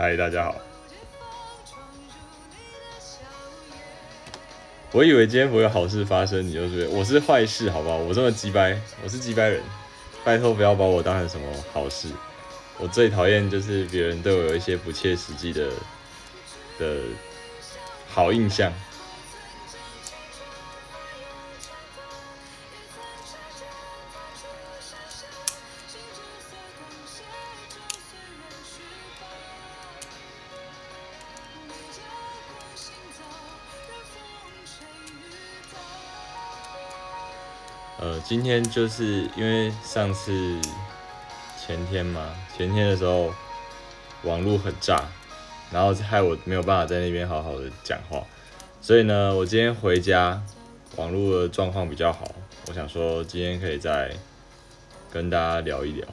嗨，大家好。我以为今天不会有好事发生，你就觉得我是坏事，好不好？我这么鸡掰，我是鸡掰人，拜托不要把我当成什么好事。我最讨厌就是别人对我有一些不切实际的的好印象。就是因为上次前天嘛，前天的时候网络很炸，然后害我没有办法在那边好好的讲话，所以呢，我今天回家，网络的状况比较好，我想说今天可以再跟大家聊一聊。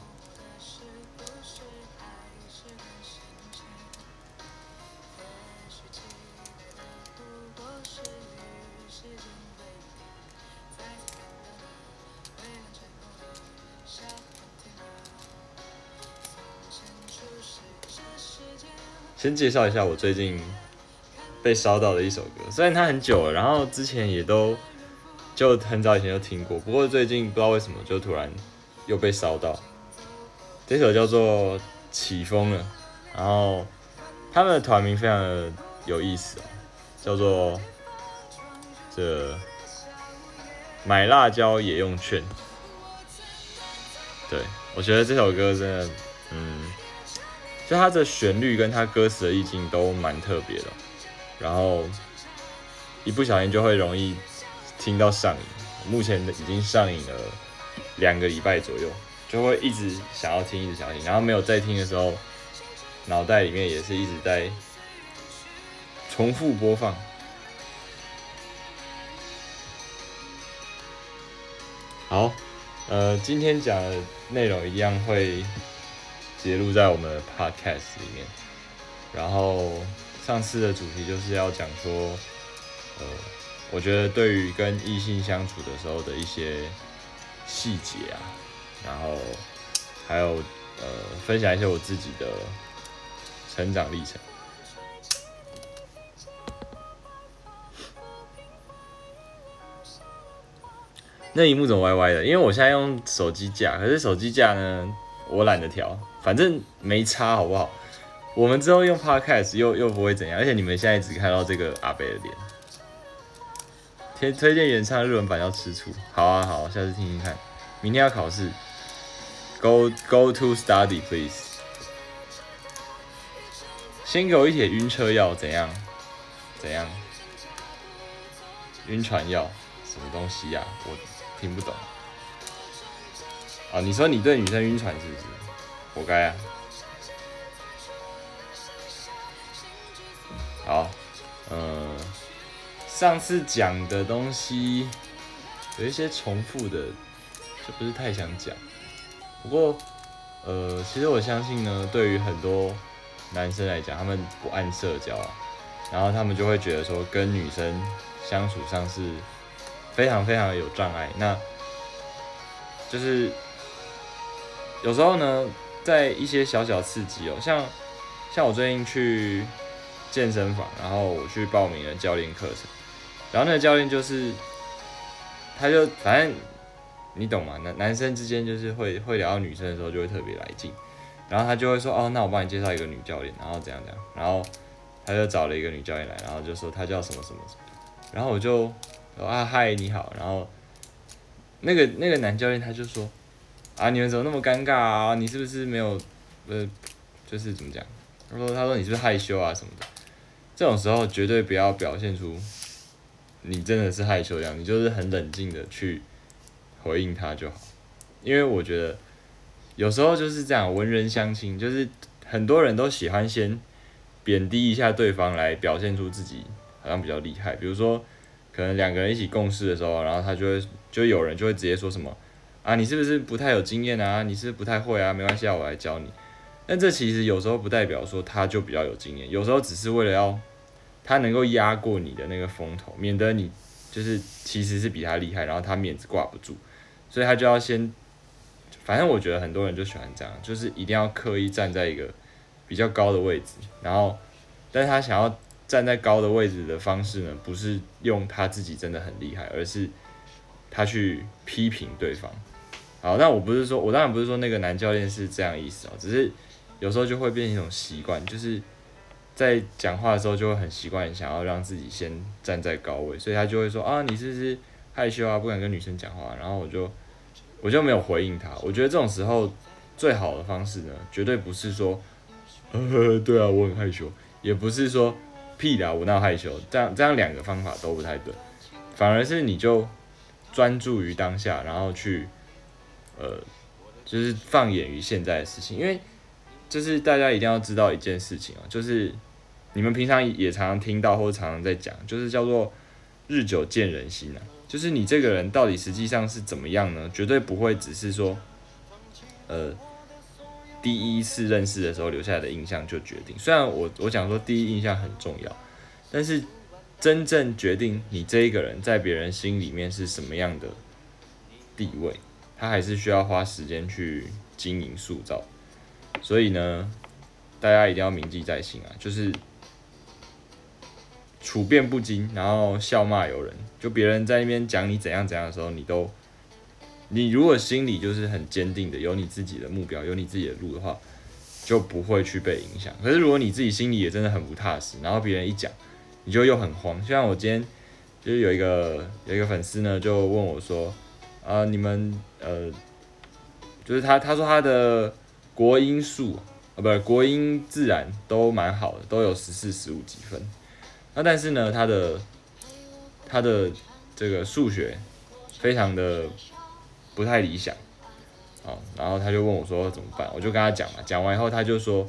先介绍一下我最近被烧到的一首歌，虽然它很久了，然后之前也都就很早以前就听过，不过最近不知道为什么就突然又被烧到。这首叫做《起风了》，然后他们的团名非常的有意思哦，叫做这买辣椒也用券。对我觉得这首歌真的，就它的旋律跟它歌词的意境都蛮特别的，然后一不小心就会容易听到上瘾。目前已经上瘾了两个礼拜左右，就会一直想要听，一直想要听。然后没有在听的时候，脑袋里面也是一直在重复播放。好，呃，今天讲的内容一样会。揭露在我们的 podcast 里面，然后上次的主题就是要讲说，呃，我觉得对于跟异性相处的时候的一些细节啊，然后还有呃分享一些我自己的成长历程。那一幕怎么歪歪的？因为我现在用手机架，可是手机架呢，我懒得调。反正没差，好不好？我们之后用 Podcast 又又不会怎样，而且你们现在只看到这个阿北的脸。推推荐原唱日文版要吃醋，好啊好，下次听听看。明天要考试，Go Go to study please。先给我一帖晕车药，怎样？怎样？晕船药？什么东西呀？我听不懂。啊，你说你对女生晕船是不是？活该啊！好，嗯，上次讲的东西有一些重复的，就不是太想讲。不过，呃，其实我相信呢，对于很多男生来讲，他们不按社交啊，然后他们就会觉得说，跟女生相处上是非常非常的有障碍。那就是有时候呢。在一些小小刺激哦，像像我最近去健身房，然后我去报名了教练课程，然后那个教练就是，他就反正你懂吗？男男生之间就是会会聊到女生的时候就会特别来劲，然后他就会说哦，那我帮你介绍一个女教练，然后怎样怎样，然后他就找了一个女教练来，然后就说他叫什么什么什么，然后我就说啊嗨你好，然后那个那个男教练他就说。啊！你们怎么那么尴尬啊？你是不是没有，呃，就是怎么讲？他说：“他说你是不是害羞啊什么的？这种时候绝对不要表现出你真的是害羞一样，你就是很冷静的去回应他就好。因为我觉得有时候就是这样，文人相亲，就是很多人都喜欢先贬低一下对方来表现出自己好像比较厉害。比如说，可能两个人一起共事的时候，然后他就会就有人就会直接说什么。”啊，你是不是不太有经验啊？你是不太会啊？没关系啊，我来教你。但这其实有时候不代表说他就比较有经验，有时候只是为了要他能够压过你的那个风头，免得你就是其实是比他厉害，然后他面子挂不住，所以他就要先。反正我觉得很多人就喜欢这样，就是一定要刻意站在一个比较高的位置，然后，但是他想要站在高的位置的方式呢，不是用他自己真的很厉害，而是他去批评对方。好，那我不是说，我当然不是说那个男教练是这样意思啊，只是有时候就会变成一种习惯，就是在讲话的时候就会很习惯想要让自己先站在高位，所以他就会说啊，你是不是害羞啊，不敢跟女生讲话，然后我就我就没有回应他。我觉得这种时候最好的方式呢，绝对不是说。呃，对啊，我很害羞，也不是说屁的，我那害羞，这样这样两个方法都不太对，反而是你就专注于当下，然后去呃，就是放眼于现在的事情，因为就是大家一定要知道一件事情啊，就是你们平常也常常听到或者常常在讲，就是叫做日久见人心啊，就是你这个人到底实际上是怎么样呢？绝对不会只是说呃。第一次认识的时候留下来的印象就决定，虽然我我讲说第一印象很重要，但是真正决定你这一个人在别人心里面是什么样的地位，他还是需要花时间去经营塑造。所以呢，大家一定要铭记在心啊，就是处变不惊，然后笑骂由人，就别人在那边讲你怎样怎样的时候，你都。你如果心里就是很坚定的，有你自己的目标，有你自己的路的话，就不会去被影响。可是如果你自己心里也真的很不踏实，然后别人一讲，你就又很慌。像我今天就是有一个有一个粉丝呢，就问我说：“啊，你们呃，就是他他说他的国音数啊，不是国音自然都蛮好的，都有十四十五几分。那但是呢，他的他的这个数学非常的。”不太理想，哦，然后他就问我说怎么办，我就跟他讲嘛，讲完以后他就说，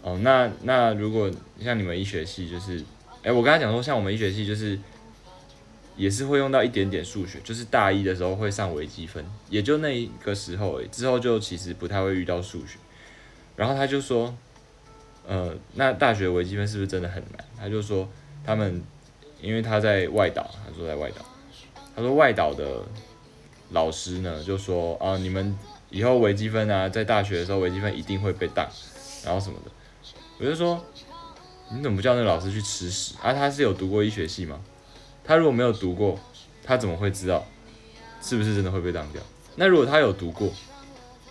哦，那那如果像你们医学系就是，哎，我跟他讲说像我们医学系就是，也是会用到一点点数学，就是大一的时候会上微积分，也就那一个时候，之后就其实不太会遇到数学。然后他就说，呃，那大学微积分是不是真的很难？他就说他们因为他在外岛，他说在外岛，他说外岛的。老师呢就说啊，你们以后微积分啊，在大学的时候微积分一定会被当，然后什么的。我就说，你怎么不叫那老师去吃屎啊？他是有读过医学系吗？他如果没有读过，他怎么会知道是不是真的会被当掉？那如果他有读过，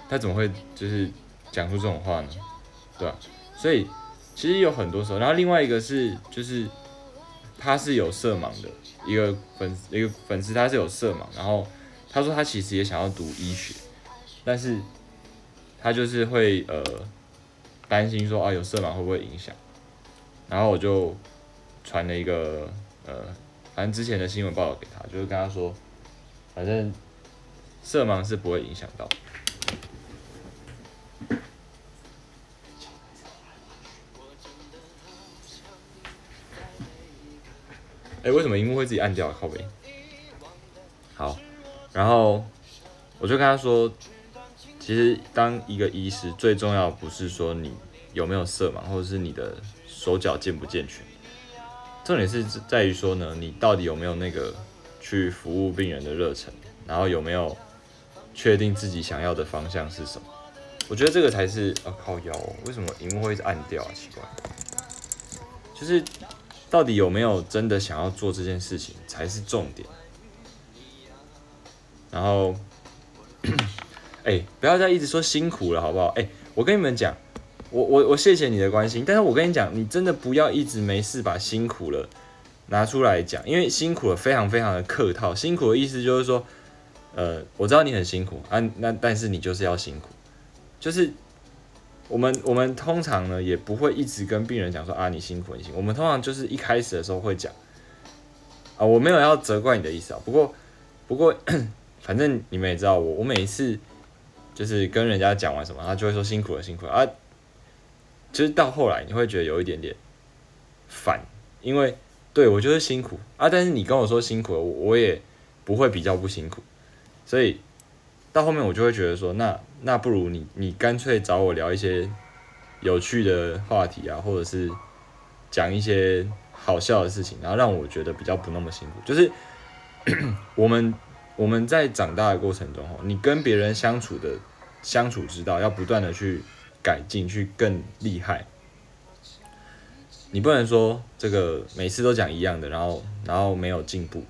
他怎么会就是讲出这种话呢？对吧？所以其实有很多时候，然后另外一个是就是他是有色盲的一个粉一个粉丝，他是有色盲，然后。他说他其实也想要读医学，但是他就是会呃担心说啊有色盲会不会影响，然后我就传了一个呃反正之前的新闻报道给他，就是跟他说反正色盲是不会影响到。哎，为什么荧幕会自己按掉？靠背。好。然后我就跟他说，其实当一个医师，最重要不是说你有没有色盲，或者是你的手脚健不健全，重点是在于说呢，你到底有没有那个去服务病人的热忱，然后有没有确定自己想要的方向是什么？我觉得这个才是啊，靠腰，为什么荧幕会暗掉啊？奇怪，就是到底有没有真的想要做这件事情才是重点。然后，哎，不要再一直说辛苦了，好不好？哎，我跟你们讲，我我我谢谢你的关心，但是我跟你讲，你真的不要一直没事把辛苦了拿出来讲，因为辛苦了非常非常的客套。辛苦的意思就是说，呃，我知道你很辛苦啊，那但是你就是要辛苦，就是我们我们通常呢也不会一直跟病人讲说啊你辛苦很辛苦，我们通常就是一开始的时候会讲啊，我没有要责怪你的意思啊，不过不过。反正你们也知道我，我每一次就是跟人家讲完什么，他就会说辛苦了，辛苦了啊。其实到后来你会觉得有一点点烦，因为对我就是辛苦啊，但是你跟我说辛苦了，我也不会比较不辛苦，所以到后面我就会觉得说，那那不如你你干脆找我聊一些有趣的话题啊，或者是讲一些好笑的事情，然后让我觉得比较不那么辛苦，就是 我们。我们在长大的过程中，你跟别人相处的相处之道，要不断的去改进，去更厉害，你不能说这个每次都讲一样的，然后然后没有进步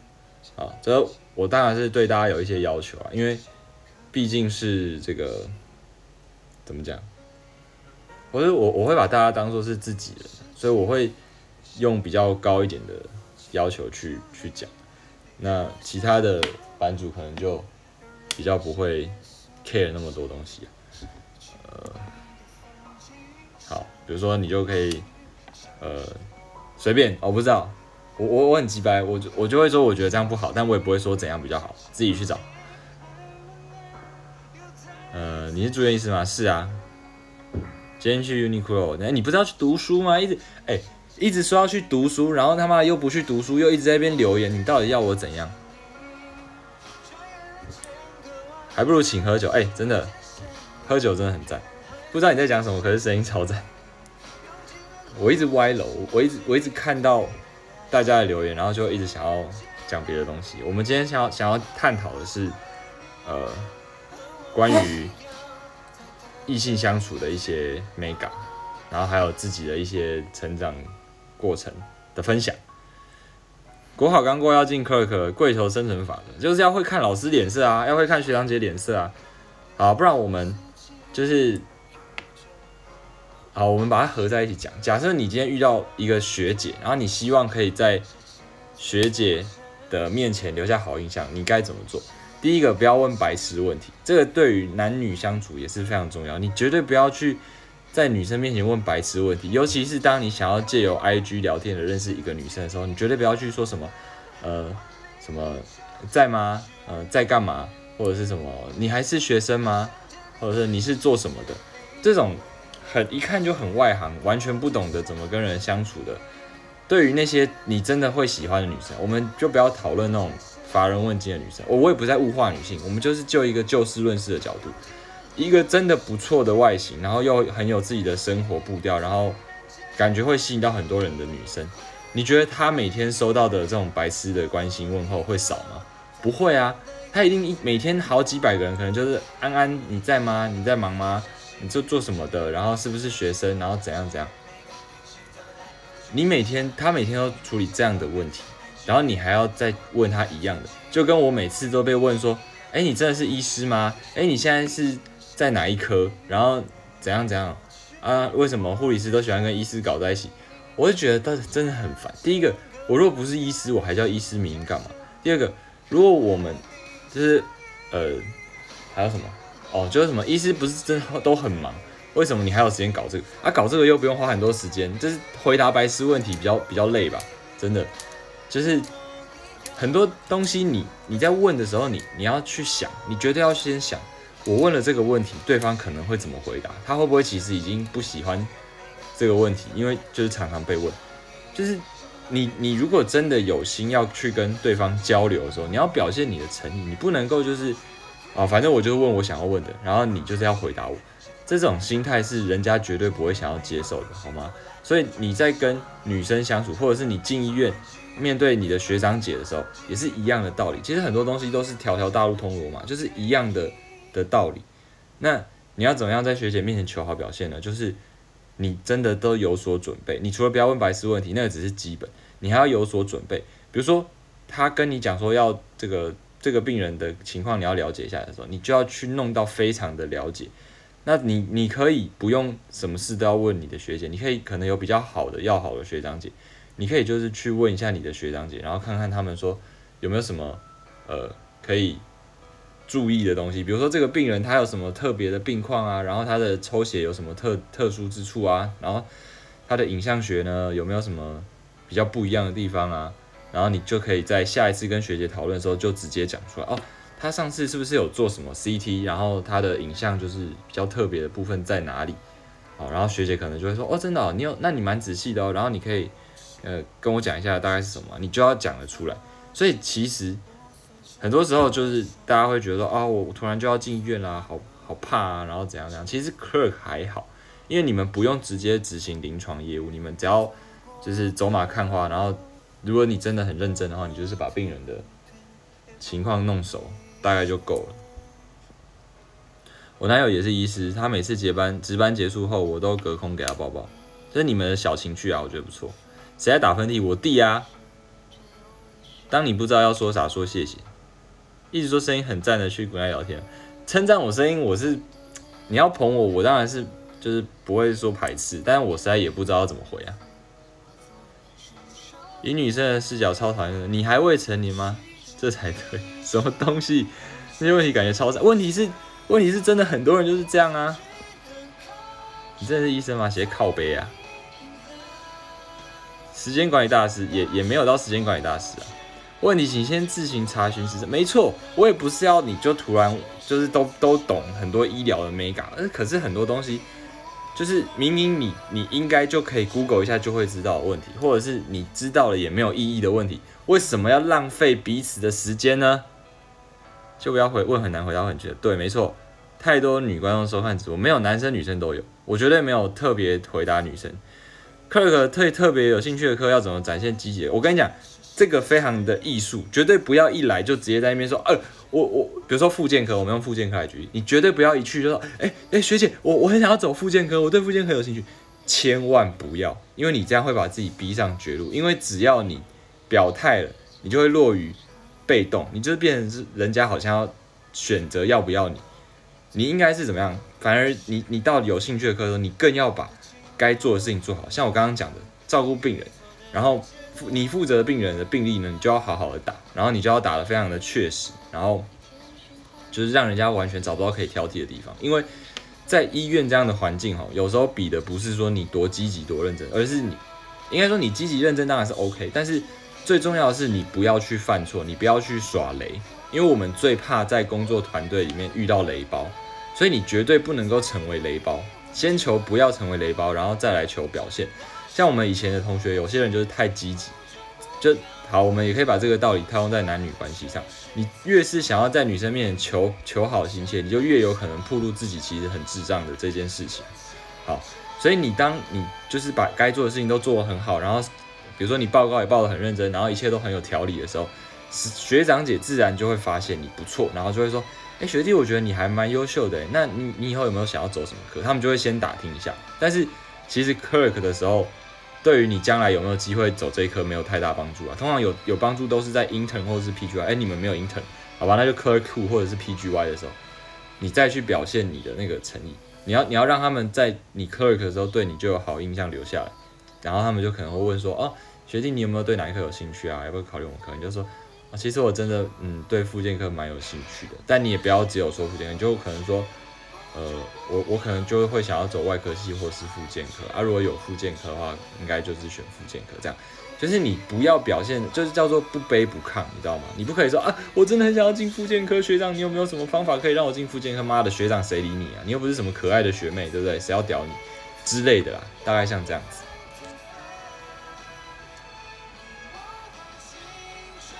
啊。这我当然是对大家有一些要求啊，因为毕竟是这个怎么讲？我是我我会把大家当做是自己人，所以我会用比较高一点的要求去去讲。那其他的版主可能就比较不会 care 那么多东西。呃，好，比如说你就可以呃随便，我不知道，我我我很直白，我就我就会说我觉得这样不好，但我也不会说怎样比较好，自己去找。呃，你是住院医师吗？是啊。今天去 Uniqlo，哎，你不是要去读书吗？一直哎，一直说要去读书，然后他妈又不去读书，又一直在那边留言，你到底要我怎样？还不如请喝酒，哎，真的，喝酒真的很赞。不知道你在讲什么，可是声音超赞。我一直歪楼，我一直我一直看到大家的留言，然后就一直想要讲别的东西。我们今天想要想要探讨的是，呃，关于。异性相处的一些美感，然后还有自己的一些成长过程的分享。国考刚过要进 Clerk，跪求生存法则，就是要会看老师脸色啊，要会看学长姐脸色啊。好，不然我们就是好，我们把它合在一起讲。假设你今天遇到一个学姐，然后你希望可以在学姐的面前留下好印象，你该怎么做？第一个不要问白痴问题，这个对于男女相处也是非常重要。你绝对不要去在女生面前问白痴问题，尤其是当你想要借由 IG 聊天的认识一个女生的时候，你绝对不要去说什么，呃，什么在吗？呃，在干嘛？或者是什么？你还是学生吗？或者是你是做什么的？这种一看就很外行，完全不懂得怎么跟人相处的。对于那些你真的会喜欢的女生，我们就不要讨论那种。乏人问津的女生，我我也不在物化女性，我们就是就一个就事论事的角度，一个真的不错的外形，然后又很有自己的生活步调，然后感觉会吸引到很多人的女生，你觉得她每天收到的这种白痴的关心问候会少吗？不会啊，她一定一每天好几百个人，可能就是安安你在吗？你在忙吗？你做做什么的？然后是不是学生？然后怎样怎样？你每天他每天都处理这样的问题。然后你还要再问他一样的，就跟我每次都被问说，哎，你真的是医师吗？哎，你现在是在哪一科？然后怎样怎样啊？为什么护理师都喜欢跟医师搞在一起？我就觉得他真的很烦。第一个，我如果不是医师，我还叫医师名干嘛？第二个，如果我们就是呃，还有什么？哦，就是什么医师不是真的都很忙？为什么你还有时间搞这个？啊，搞这个又不用花很多时间，就是回答白痴问题比较比较累吧？真的。就是很多东西，你你在问的时候，你你要去想，你绝对要先想，我问了这个问题，对方可能会怎么回答？他会不会其实已经不喜欢这个问题？因为就是常常被问，就是你你如果真的有心要去跟对方交流的时候，你要表现你的诚意，你不能够就是啊，反正我就是问我想要问的，然后你就是要回答我，这种心态是人家绝对不会想要接受的，好吗？所以你在跟女生相处，或者是你进医院。面对你的学长姐的时候，也是一样的道理。其实很多东西都是条条大路通罗马，就是一样的的道理。那你要怎么样在学姐面前求好表现呢？就是你真的都有所准备。你除了不要问白痴问题，那个只是基本，你还要有所准备。比如说他跟你讲说要这个这个病人的情况，你要了解一下的时候，你就要去弄到非常的了解。那你你可以不用什么事都要问你的学姐，你可以可能有比较好的要好的学长姐。你可以就是去问一下你的学长姐，然后看看他们说有没有什么呃可以注意的东西，比如说这个病人他有什么特别的病况啊，然后他的抽血有什么特特殊之处啊，然后他的影像学呢有没有什么比较不一样的地方啊，然后你就可以在下一次跟学姐讨论的时候就直接讲出来哦，他上次是不是有做什么 CT，然后他的影像就是比较特别的部分在哪里？好，然后学姐可能就会说哦，真的，你有，那你蛮仔细的哦，然后你可以。呃，跟我讲一下大概是什么，你就要讲得出来。所以其实很多时候就是大家会觉得说啊，我突然就要进医院啦，好好怕啊，然后怎样怎样。其实 clerk 还好，因为你们不用直接执行临床业务，你们只要就是走马看花，然后如果你真的很认真的话，你就是把病人的情况弄熟，大概就够了。我男友也是医师，他每次接班值班结束后，我都隔空给他抱抱。这是你们的小情趣啊，我觉得不错。谁在打喷嚏？我弟啊。当你不知道要说啥，说谢谢。一直说声音很赞的去跟他聊天，称赞我声音，我是你要捧我，我当然是就是不会说排斥，但是我实在也不知道怎么回啊。以女生的视角超讨厌的，你还未成年吗？这才对，什么东西？这些问题感觉超傻。问题是，问题是真的很多人就是这样啊。你真的是医生吗？写靠背啊。时间管理大师也也没有到时间管理大师啊。问题，请先自行查询是什没错，我也不是要你就突然就是都都懂很多医疗的美感，呃，可是很多东西就是明明你你应该就可以 Google 一下就会知道的问题，或者是你知道了也没有意义的问题，为什么要浪费彼此的时间呢？就不要回问很难回答很绝对，没错，太多女观众收看直播，没有男生女生都有，我绝对没有特别回答女生。课课特特别有兴趣的课要怎么展现积极？我跟你讲。这个非常的艺术，绝对不要一来就直接在那边说，呃，我我，比如说复健科，我们用复健科来举例，你绝对不要一去就说，哎哎，学姐，我我很想要走复健科，我对复健科有兴趣，千万不要，因为你这样会把自己逼上绝路，因为只要你表态了，你就会落于被动，你就是变成是人家好像要选择要不要你，你应该是怎么样？反而你你到有兴趣的科时候，你更要把该做的事情做好，像我刚刚讲的，照顾病人，然后。你负责的病人的病历呢，你就要好好的打，然后你就要打的非常的确实，然后就是让人家完全找不到可以挑剔的地方。因为在医院这样的环境哈，有时候比的不是说你多积极多认真，而是你应该说你积极认真当然是 OK，但是最重要的是你不要去犯错，你不要去耍雷，因为我们最怕在工作团队里面遇到雷包，所以你绝对不能够成为雷包，先求不要成为雷包，然后再来求表现。像我们以前的同学，有些人就是太积极，就好。我们也可以把这个道理套用在男女关系上。你越是想要在女生面前求求好心切，你就越有可能暴露自己其实很智障的这件事情。好，所以你当你就是把该做的事情都做得很好，然后比如说你报告也报得很认真，然后一切都很有条理的时候，学长姐自然就会发现你不错，然后就会说：“哎，学弟，我觉得你还蛮优秀的。那你你以后有没有想要走什么课？”他们就会先打听一下。但是其实 clerk 的时候。对于你将来有没有机会走这一科没有太大帮助啊。通常有有帮助都是在 intern 或者是 PGY。哎，你们没有 intern，好吧，那就 clerk two 或者是 PGY 的时候，你再去表现你的那个诚意。你要你要让他们在你 clerk 的时候对你就有好印象留下来，然后他们就可能会问说，哦，学弟你有没有对哪一科有兴趣啊？要不要考虑我们科？你就说，啊，其实我真的嗯对附件科蛮有兴趣的。但你也不要只有说附件科，你就可能说。呃，我我可能就会想要走外科系或是附健科啊。如果有附健科的话，应该就是选附健科。这样就是你不要表现，就是叫做不卑不亢，你知道吗？你不可以说啊，我真的很想要进附健科，学长，你有没有什么方法可以让我进附健科？妈的，学长谁理你啊？你又不是什么可爱的学妹，对不对？谁要屌你之类的啦，大概像这样子。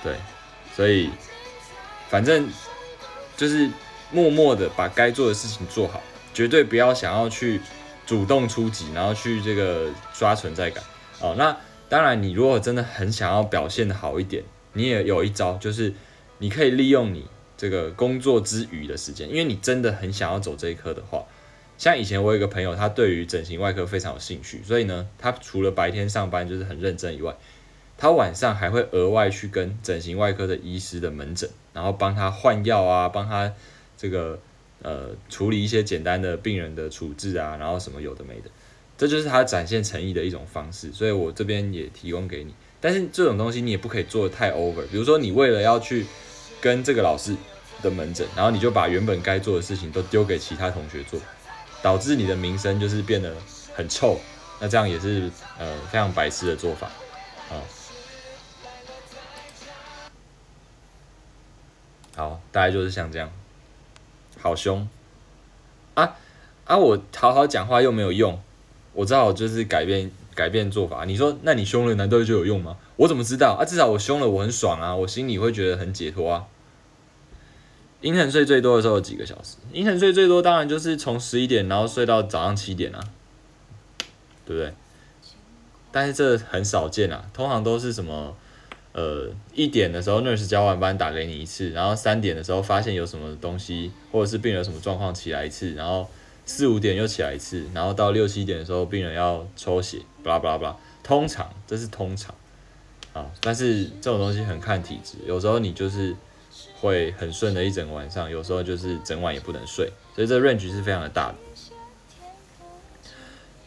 对，所以反正就是。默默的把该做的事情做好，绝对不要想要去主动出击，然后去这个刷存在感哦。那当然，你如果真的很想要表现的好一点，你也有一招，就是你可以利用你这个工作之余的时间，因为你真的很想要走这一科的话，像以前我有一个朋友，他对于整形外科非常有兴趣，所以呢，他除了白天上班就是很认真以外，他晚上还会额外去跟整形外科的医师的门诊，然后帮他换药啊，帮他。这个呃，处理一些简单的病人的处置啊，然后什么有的没的，这就是他展现诚意的一种方式。所以我这边也提供给你，但是这种东西你也不可以做的太 over。比如说你为了要去跟这个老师的门诊，然后你就把原本该做的事情都丢给其他同学做，导致你的名声就是变得很臭。那这样也是呃非常白痴的做法啊。好，大概就是像这样。好凶啊啊！我好好讲话又没有用，我只好就是改变改变做法。你说，那你凶了难道就有用吗？我怎么知道啊？至少我凶了，我很爽啊，我心里会觉得很解脱啊。阴沉睡最多的时候有几个小时？阴沉睡最多当然就是从十一点然后睡到早上七点啊，对不对？但是这很少见啊，通常都是什么？呃，一点的时候，nurse 交完班打给你一次，然后三点的时候发现有什么东西，或者是病人什么状况起来一次，然后四五点又起来一次，然后到六七点的时候病人要抽血，巴拉巴拉巴拉。通常这是通常，啊，但是这种东西很看体质，有时候你就是会很顺的一整晚上，有时候就是整晚也不能睡，所以这 range 是非常的大的。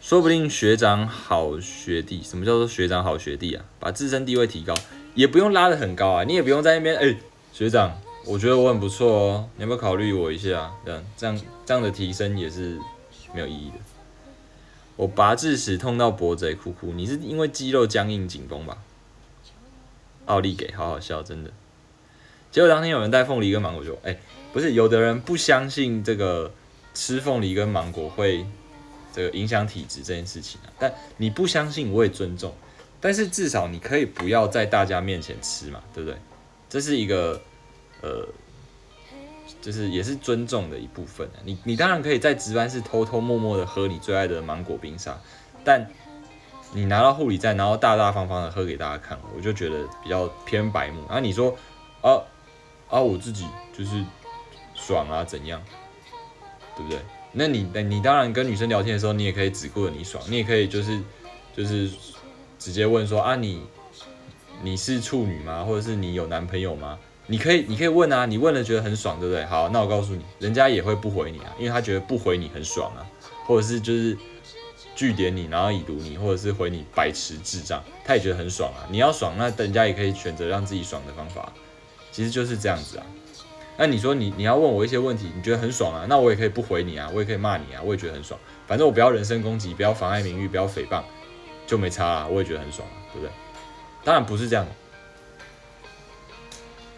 说不定学长好学弟，什么叫做学长好学弟啊？把自身地位提高，也不用拉得很高啊，你也不用在那边，哎，学长，我觉得我很不错哦，你要不要考虑我一下？这样这样这样的提升也是没有意义的。我拔智齿痛到脖子哭哭，你是因为肌肉僵硬紧绷吧？奥利给，好好笑，真的。结果当天有人带凤梨跟芒果，就哎，不是，有的人不相信这个吃凤梨跟芒果会。这个影响体质这件事情啊，但你不相信我也尊重，但是至少你可以不要在大家面前吃嘛，对不对？这是一个呃，就是也是尊重的一部分你你当然可以在值班室偷偷摸摸的喝你最爱的芒果冰沙，但你拿到护理站，然后大大方方的喝给大家看，我就觉得比较偏白目。然后你说啊啊，我自己就是爽啊，怎样，对不对？那你那，你当然跟女生聊天的时候，你也可以只顾着你爽，你也可以就是就是直接问说啊，你你是处女吗？或者是你有男朋友吗？你可以你可以问啊，你问了觉得很爽，对不对？好，那我告诉你，人家也会不回你啊，因为他觉得不回你很爽啊，或者是就是拒点你，然后已读你，或者是回你白痴智障，他也觉得很爽啊。你要爽，那人家也可以选择让自己爽的方法，其实就是这样子啊。那你说你你要问我一些问题，你觉得很爽啊？那我也可以不回你啊，我也可以骂你啊，我也觉得很爽。反正我不要人身攻击，不要妨碍名誉，不要诽谤，就没差啊，我也觉得很爽，对不对？当然不是这样。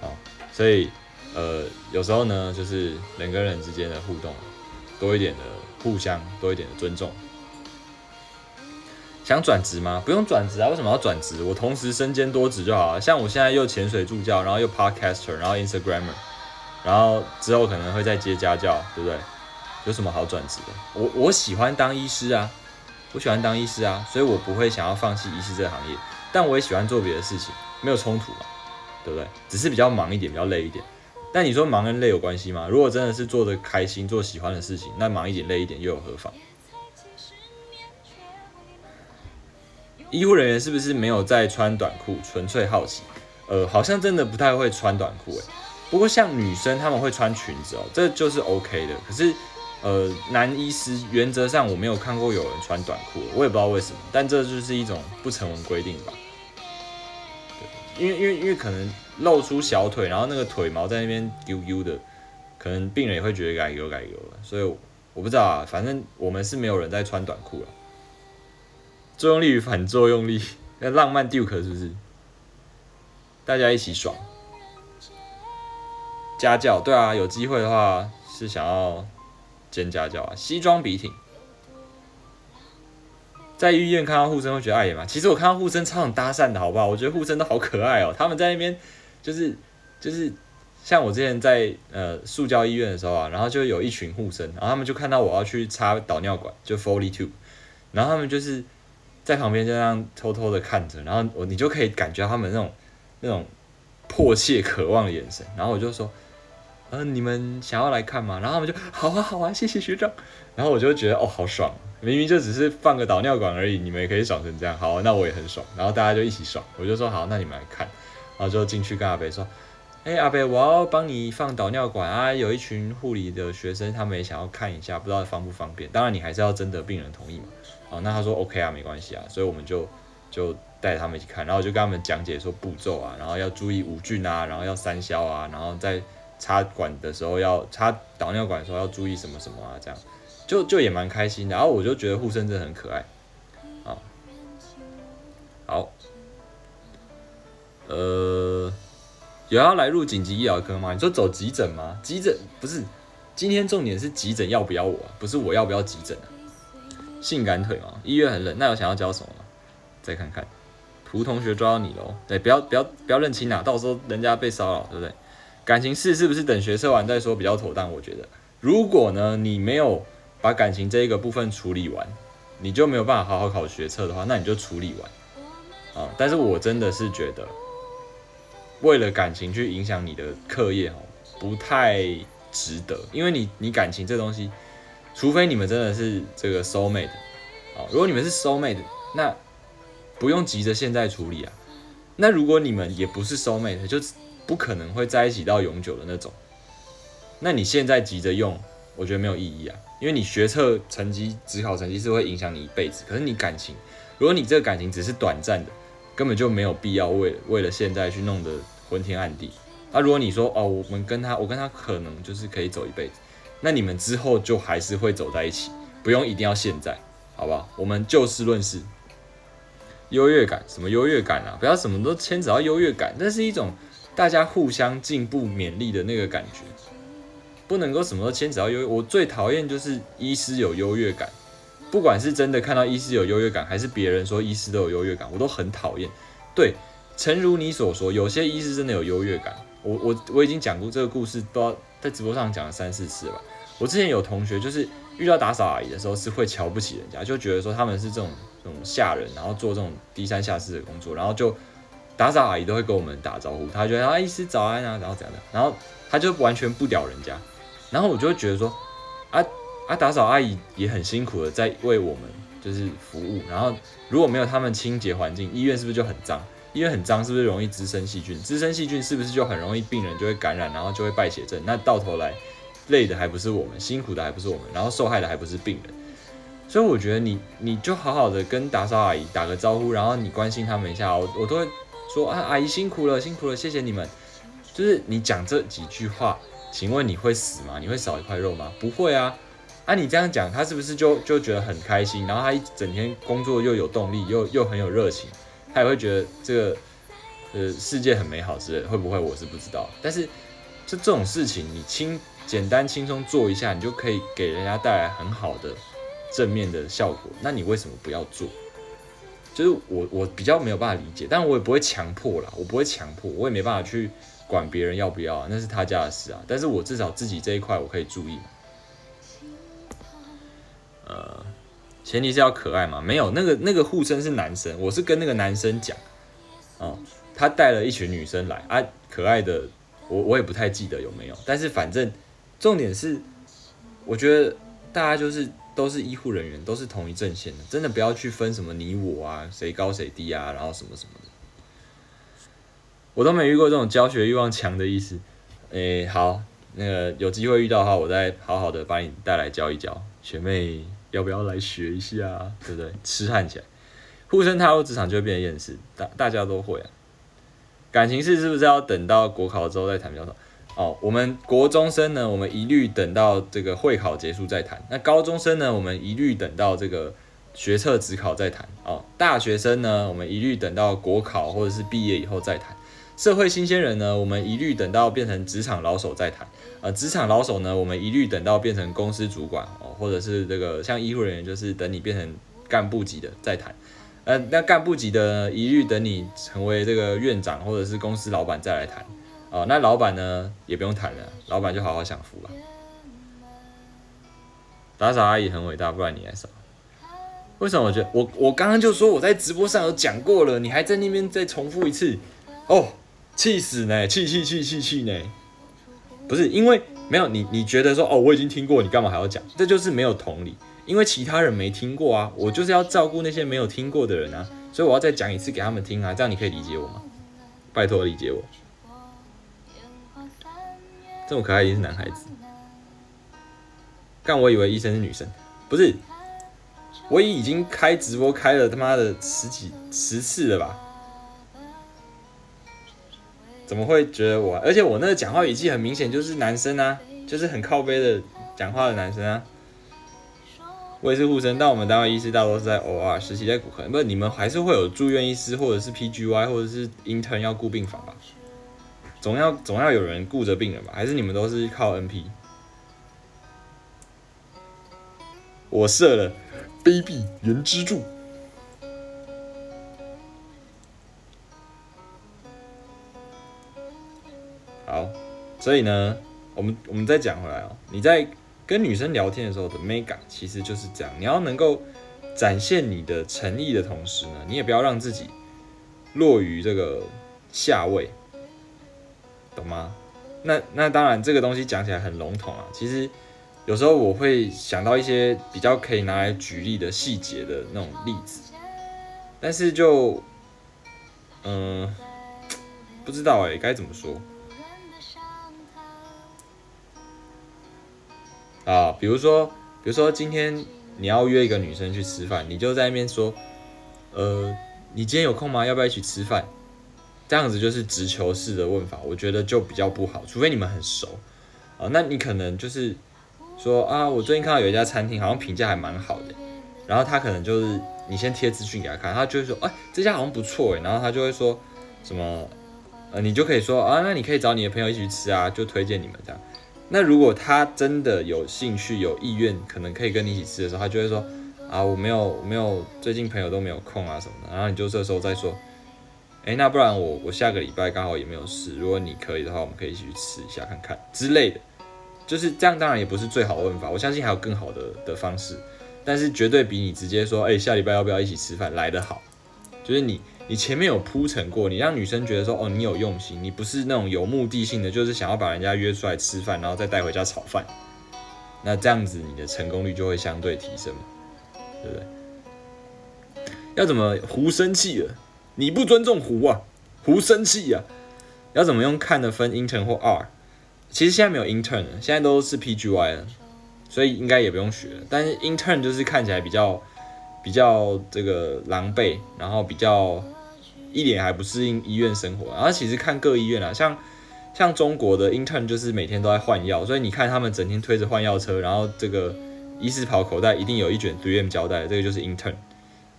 好，所以呃，有时候呢，就是人跟人之间的互动，多一点的互相，多一点的尊重。想转职吗？不用转职啊，为什么要转职？我同时身兼多职就好了。像我现在又潜水助教，然后又 podcaster，然后 Instagramer。然后之后可能会再接家教，对不对？有什么好转职的？我我喜欢当医师啊，我喜欢当医师啊，所以我不会想要放弃医师这个行业。但我也喜欢做别的事情，没有冲突嘛，对不对？只是比较忙一点，比较累一点。但你说忙跟累有关系吗？如果真的是做的开心，做喜欢的事情，那忙一点累一点又有何妨？医护人员是不是没有在穿短裤？纯粹好奇。呃，好像真的不太会穿短裤诶。不过像女生他们会穿裙子哦，这就是 OK 的。可是，呃，男医师原则上我没有看过有人穿短裤，我也不知道为什么。但这就是一种不成文规定吧。因为因为因为可能露出小腿，然后那个腿毛在那边悠悠的，可能病人也会觉得改油改油了。所以我不知道啊，反正我们是没有人在穿短裤了。作用力与反作用力，那浪漫 Duke 是不是？大家一起爽。家教对啊，有机会的话是想要兼家教啊。西装笔挺，在医院看到护生会觉得碍眼吗？其实我看到护生超想搭讪的，好不好？我觉得护生都好可爱哦。他们在那边就是就是像我之前在呃塑胶医院的时候啊，然后就有一群护生，然后他们就看到我要去插导尿管，就 Foley tube，然后他们就是在旁边就这样偷偷的看着，然后我你就可以感觉他们那种那种迫切渴望的眼神，然后我就说。嗯，你们想要来看吗？然后他们就 好啊好啊，谢谢学长。然后我就觉得哦，好爽，明明就只是放个导尿管而已，你们也可以爽成这样，好，那我也很爽。然后大家就一起爽，我就说好，那你们来看。然后就进去跟阿北说，哎，阿北，我要帮你放导尿管啊，有一群护理的学生，他们也想要看一下，不知道方不方便。当然你还是要征得病人同意嘛。好，那他说 OK 啊，没关系啊，所以我们就就带他们一起看，然后就跟他们讲解说步骤啊，然后要注意无菌啊，然后要三消啊，然后再。插管的时候要插导尿管的时候要注意什么什么啊？这样就就也蛮开心的。然后我就觉得护生真的很可爱啊。好，呃，有要来入紧急医疗科吗？你说走急诊吗？急诊不是，今天重点是急诊要不要我，不是我要不要急诊啊？性感腿吗？医院很冷，那有想要教什么吗？再看看，涂同学抓到你喽！对，不要不要不要认亲啊，到时候人家被骚扰，对不对？感情事是不是等学测完再说比较妥当？我觉得，如果呢你没有把感情这一个部分处理完，你就没有办法好好考学测的话，那你就处理完啊。但是我真的是觉得，为了感情去影响你的课业哦，不太值得。因为你你感情这东西，除非你们真的是这个 soul mate 啊，如果你们是 soul mate，那不用急着现在处理啊。那如果你们也不是 soul mate，就不可能会在一起到永久的那种。那你现在急着用，我觉得没有意义啊，因为你学测成绩、职考成绩是会影响你一辈子。可是你感情，如果你这个感情只是短暂的，根本就没有必要为了为了现在去弄得昏天暗地。那如果你说哦，我们跟他，我跟他可能就是可以走一辈子，那你们之后就还是会走在一起，不用一定要现在，好不好？我们就事论事。优越感，什么优越感啊？不要什么都牵扯到优越感，那是一种大家互相进步、勉励的那个感觉。不能够什么都牵扯到优越，我最讨厌就是医师有优越感，不管是真的看到医师有优越感，还是别人说医师都有优越感，我都很讨厌。对，诚如你所说，有些医师真的有优越感。我我我已经讲过这个故事，不知道在直播上讲了三四次了吧。我之前有同学就是遇到打扫阿姨的时候，是会瞧不起人家，就觉得说他们是这种这种下人，然后做这种低三下四的工作，然后就打扫阿姨都会跟我们打招呼，她觉得啊医师早安啊，然后怎样的，然后她就完全不屌人家。然后我就会觉得说，啊啊，打扫阿姨也很辛苦的在为我们就是服务。然后如果没有他们清洁环境，医院是不是就很脏？医院很脏，是不是容易滋生细菌？滋生细菌是不是就很容易病人就会感染，然后就会败血症？那到头来累的还不是我们，辛苦的还不是我们，然后受害的还不是病人。所以我觉得你你就好好的跟打扫阿姨打个招呼，然后你关心他们一下，我我都会说啊，阿姨辛苦了，辛苦了，谢谢你们。就是你讲这几句话。请问你会死吗？你会少一块肉吗？不会啊！啊，你这样讲，他是不是就就觉得很开心？然后他一整天工作又有动力，又又很有热情，他也会觉得这个呃世界很美好之类。会不会？我是不知道。但是就这种事情，你轻简单轻松做一下，你就可以给人家带来很好的正面的效果。那你为什么不要做？就是我我比较没有办法理解，但我也不会强迫啦，我不会强迫，我也没办法去。管别人要不要啊，那是他家的事啊。但是我至少自己这一块我可以注意。呃，前提是要可爱嘛。没有那个那个护身是男生，我是跟那个男生讲，哦，他带了一群女生来啊，可爱的，我我也不太记得有没有。但是反正重点是，我觉得大家就是都是医护人员，都是同一阵线的，真的不要去分什么你我啊，谁高谁低啊，然后什么什么的。我都没遇过这种教学欲望强的意思，诶，好，那个有机会遇到的话，我再好好的把你带来教一教，学妹要不要来学一下，对不对？痴汉起来，护生踏入职场就会变得厌世，大大家都会啊。感情事是不是要等到国考之后再谈比较好？哦，我们国中生呢，我们一律等到这个会考结束再谈；那高中生呢，我们一律等到这个学测职考再谈。哦，大学生呢，我们一律等到国考或者是毕业以后再谈。社会新鲜人呢，我们一律等到变成职场老手再谈。呃，职场老手呢，我们一律等到变成公司主管哦，或者是这个像医护人员，就是等你变成干部级的再谈。呃，那干部级的一律等你成为这个院长或者是公司老板再来谈。哦，那老板呢也不用谈了，老板就好好享福吧。打扫阿姨很伟大，不然你来扫。为什么？我觉得我我刚刚就说我在直播上有讲过了，你还在那边再重复一次哦。气死呢！气气气气气呢！不是因为没有你，你觉得说哦，我已经听过，你干嘛还要讲？这就是没有同理，因为其他人没听过啊，我就是要照顾那些没有听过的人啊，所以我要再讲一次给他们听啊，这样你可以理解我吗？拜托理解我，这么可爱一定是男孩子，但我以为医生是女生，不是，我已经开直播开了他妈的十几十次了吧？怎么会觉得我？而且我那个讲话语气很明显就是男生啊，就是很靠背的讲话的男生啊。我也是护生，但我们单位医师大多是在 OR 实习在骨科，不，你们还是会有住院医师或者是 PGY 或者是 intern 要顾病房吧？总要总要有人顾着病人吧？还是你们都是靠 NP？我射了，卑鄙原支柱。好，所以呢，我们我们再讲回来哦，你在跟女生聊天的时候的 mega 其实就是这样，你要能够展现你的诚意的同时呢，你也不要让自己落于这个下位，懂吗？那那当然这个东西讲起来很笼统啊，其实有时候我会想到一些比较可以拿来举例的细节的那种例子，但是就，嗯，不知道哎，该怎么说？啊，比如说，比如说今天你要约一个女生去吃饭，你就在那边说，呃，你今天有空吗？要不要一起吃饭？这样子就是直球式的问法，我觉得就比较不好，除非你们很熟啊。那你可能就是说啊，我最近看到有一家餐厅好像评价还蛮好的，然后他可能就是你先贴资讯给他看，他就会说，哎，这家好像不错哎，然后他就会说什么，呃，你就可以说啊，那你可以找你的朋友一起去吃啊，就推荐你们这样。那如果他真的有兴趣、有意愿，可能可以跟你一起吃的时候，他就会说啊，我没有，没有，最近朋友都没有空啊什么的。然后你就这时候再说，哎，那不然我我下个礼拜刚好也没有事，如果你可以的话，我们可以一起去吃一下看看之类的。就是这样，当然也不是最好的问法，我相信还有更好的的方式，但是绝对比你直接说，哎，下礼拜要不要一起吃饭来得好。就是你。你前面有铺陈过，你让女生觉得说，哦，你有用心，你不是那种有目的性的，就是想要把人家约出来吃饭，然后再带回家炒饭。那这样子，你的成功率就会相对提升，对不对？要怎么胡生气了？你不尊重胡啊，胡生气呀？要怎么用看的分 intern 或 R？其实现在没有 intern 了，现在都是 PGY 了，所以应该也不用学。但是 intern 就是看起来比较。比较这个狼狈，然后比较一脸还不适应医院生活，然后其实看各医院啊，像像中国的 intern 就是每天都在换药，所以你看他们整天推着换药车，然后这个医师跑口袋一定有一卷 3M 胶带，这个就是 intern，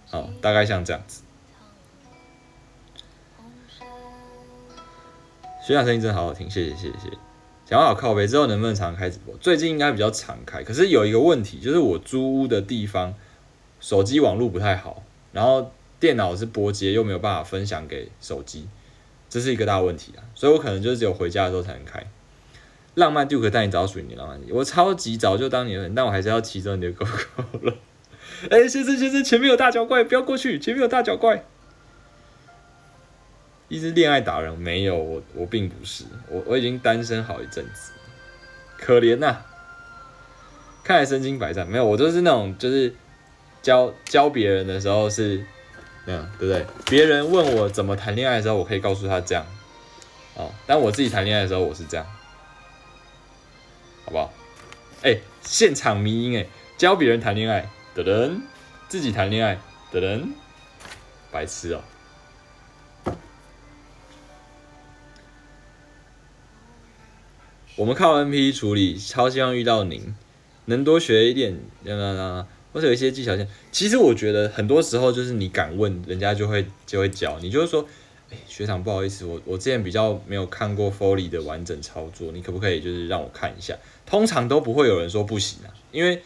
啊，大概像这样子。学长声音真的好好听，谢谢谢谢谢谢。讲好靠背之后能不能常开直播？最近应该比较常开，可是有一个问题，就是我租屋的地方。手机网络不太好，然后电脑是拨接又没有办法分享给手机，这是一个大问题啊，所以我可能就只有回家的时候才能开。浪漫 Duke 带你找属于你浪漫，我超级早就当你的人，但我还是要骑着你的狗狗了。哎，先生先生，前面有大脚怪，不要过去，前面有大脚怪。一直恋爱达人没有我，我并不是，我我已经单身好一阵子，可怜呐，看来身经百战，没有，我就是那种就是。教教别人的时候是那样，对不对？别人问我怎么谈恋爱的时候，我可以告诉他这样，哦。但我自己谈恋爱的时候，我是这样，好不好？哎，现场迷音哎，教别人谈恋爱的人，自己谈恋爱的人，白痴哦。我们靠 NP 处理，超希望遇到您，能多学一点，那那那。或者有一些技巧性，其实我觉得很多时候就是你敢问，人家就会就会教你。就是说，哎，学长不好意思，我我之前比较没有看过 Foley 的完整操作，你可不可以就是让我看一下？通常都不会有人说不行啊，因为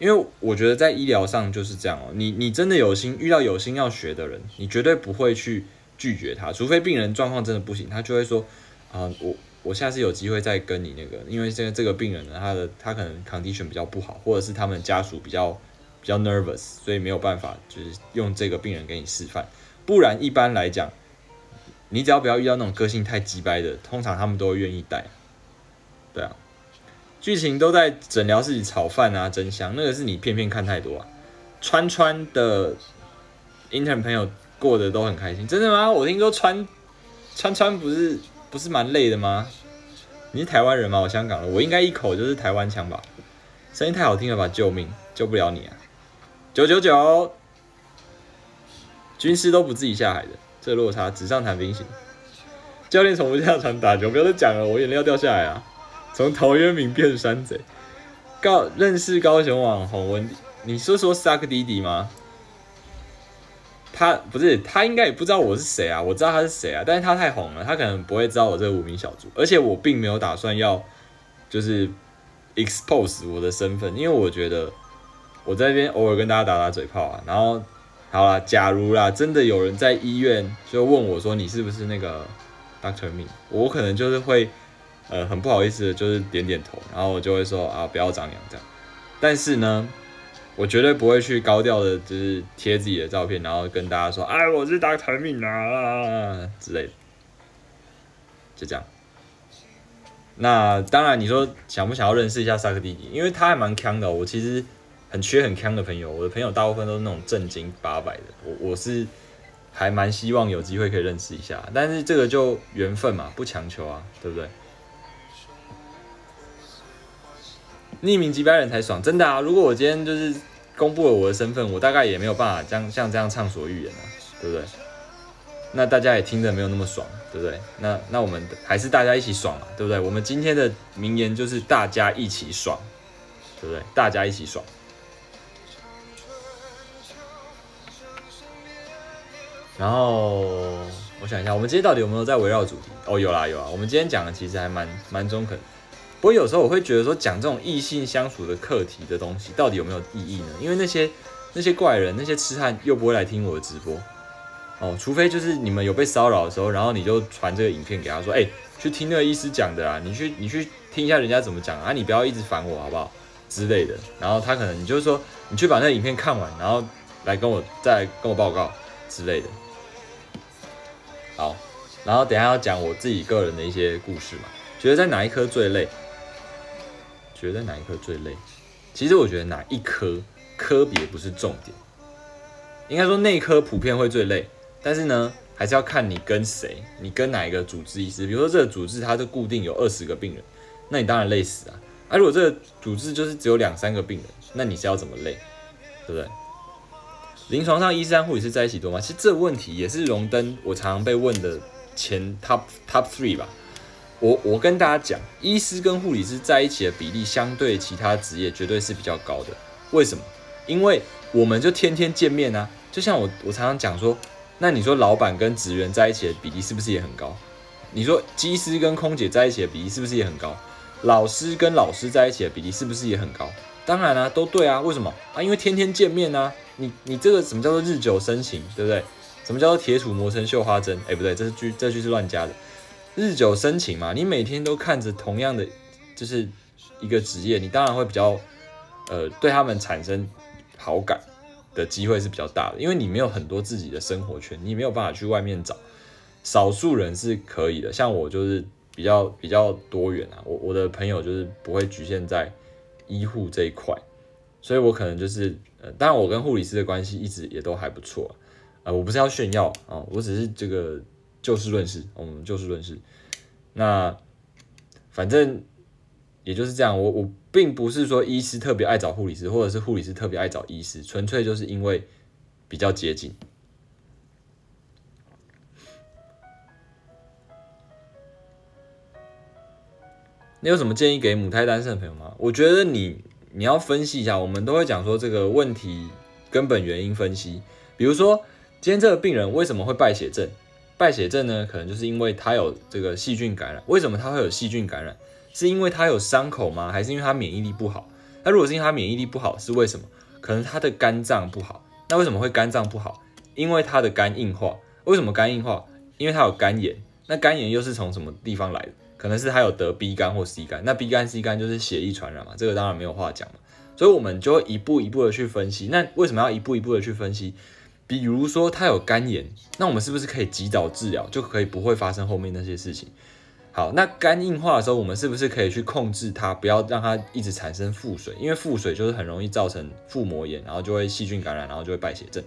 因为我觉得在医疗上就是这样哦。你你真的有心遇到有心要学的人，你绝对不会去拒绝他，除非病人状况真的不行，他就会说啊，我我下次有机会再跟你那个，因为现在这个病人呢，他的他可能 condition 比较不好，或者是他们家属比较。比较 nervous，所以没有办法，就是用这个病人给你示范。不然一般来讲，你只要不要遇到那种个性太鸡掰的，通常他们都会愿意带。对啊，剧情都在诊疗室里炒饭啊，真香。那个是你片片看太多啊。川川的 intern 朋友过得都很开心，真的吗？我听说川川川不是不是蛮累的吗？你是台湾人吗？我香港的，我应该一口就是台湾腔吧？声音太好听了吧？救命，救不了你啊！九九九，军师都不自己下海的，这落差纸上谈兵行。教练从不下船打球，不要再讲了，我眼泪要掉下来啊！从陶渊明变山贼，高认识高雄网红文，你说说萨克迪迪吗？他不是，他应该也不知道我是谁啊，我知道他是谁啊，但是他太红了，他可能不会知道我这个无名小卒，而且我并没有打算要就是 expose 我的身份，因为我觉得。我在那边偶尔跟大家打打嘴炮啊，然后好了，假如啦，真的有人在医院就问我说你是不是那个 Doctor Me，我可能就是会呃很不好意思的，就是点点头，然后我就会说啊不要张扬这样，但是呢，我绝对不会去高调的，就是贴自己的照片，然后跟大家说哎我是 Doctor Me 啊之类的，就这样。那当然，你说想不想要认识一下萨克弟弟？因为他还蛮强的。我其实很缺很强的朋友，我的朋友大部分都是那种正经八百的。我我是还蛮希望有机会可以认识一下，但是这个就缘分嘛，不强求啊，对不对？匿名击败人才爽，真的啊！如果我今天就是公布了我的身份，我大概也没有办法像像这样畅所欲言啊，对不对？那大家也听着没有那么爽，对不对？那那我们还是大家一起爽嘛，对不对？我们今天的名言就是大家一起爽，对不对？大家一起爽。然后我想一下，我们今天到底有没有在围绕主题？哦，有啦有啊。我们今天讲的其实还蛮蛮中肯。不过有时候我会觉得说，讲这种异性相处的课题的东西，到底有没有意义呢？因为那些那些怪人，那些痴汉又不会来听我的直播。哦，除非就是你们有被骚扰的时候，然后你就传这个影片给他说，哎，去听那个医师讲的啊，你去你去听一下人家怎么讲啊，你不要一直烦我好不好之类的。然后他可能你就是说，你去把那个影片看完，然后来跟我再跟我报告之类的。好，然后等下要讲我自己个人的一些故事嘛，觉得在哪一科最累？觉得哪一科最累？其实我觉得哪一科科别不是重点，应该说内科普遍会最累。但是呢，还是要看你跟谁，你跟哪一个主治医师。比如说这个主治它就固定有二十个病人，那你当然累死啊。啊，如果这个主治就是只有两三个病人，那你是要怎么累，对不对？临床上医生护理师在一起多吗？其实这个问题也是荣登我常常被问的前 top top three 吧。我我跟大家讲，医师跟护理师在一起的比例相对其他职业绝对是比较高的。为什么？因为我们就天天见面啊。就像我我常常讲说。那你说老板跟职员在一起的比例是不是也很高？你说机师跟空姐在一起的比例是不是也很高？老师跟老师在一起的比例是不是也很高？当然啦，都对啊。为什么啊？因为天天见面啊。你你这个什么叫做日久生情，对不对？什么叫做铁杵磨成绣花针？哎，不对，这是句这句是乱加的。日久生情嘛，你每天都看着同样的就是一个职业，你当然会比较呃对他们产生好感。的机会是比较大的，因为你没有很多自己的生活圈，你没有办法去外面找。少数人是可以的，像我就是比较比较多元啊，我我的朋友就是不会局限在医护这一块，所以我可能就是呃，当然我跟护理师的关系一直也都还不错，呃，我不是要炫耀啊，我只是这个就事论事，我们，就事论事。那反正也就是这样，我我。并不是说医师特别爱找护理师，或者是护理师特别爱找医师，纯粹就是因为比较接近。你有什么建议给母胎单身的朋友吗？我觉得你你要分析一下，我们都会讲说这个问题根本原因分析。比如说今天这个病人为什么会败血症？败血症呢，可能就是因为他有这个细菌感染。为什么他会有细菌感染？是因为他有伤口吗？还是因为他免疫力不好？那如果是因为他免疫力不好，是为什么？可能他的肝脏不好。那为什么会肝脏不好？因为他的肝硬化。为什么肝硬化？因为他有肝炎。那肝炎又是从什么地方来的？可能是他有得 B 肝或 C 肝。那 B 肝 C 肝就是血液传染嘛，这个当然没有话讲嘛。所以我们就一步一步的去分析。那为什么要一步一步的去分析？比如说他有肝炎，那我们是不是可以及早治疗，就可以不会发生后面那些事情？好，那肝硬化的时候，我们是不是可以去控制它，不要让它一直产生腹水？因为腹水就是很容易造成腹膜炎，然后就会细菌感染，然后就会败血症。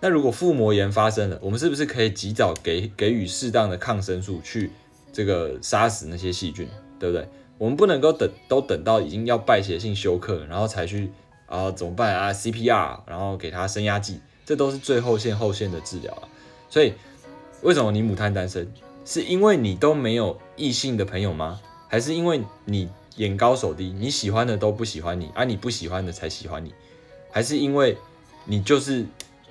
那如果腹膜炎发生了，我们是不是可以及早给给予适当的抗生素，去这个杀死那些细菌，对不对？我们不能够等都等到已经要败血性休克，然后才去啊怎么办啊 CPR，然后给他升压剂，这都是最后线后线的治疗了。所以为什么你母胎单身？是因为你都没有异性的朋友吗？还是因为你眼高手低，你喜欢的都不喜欢你，而你不喜欢的才喜欢你？还是因为你就是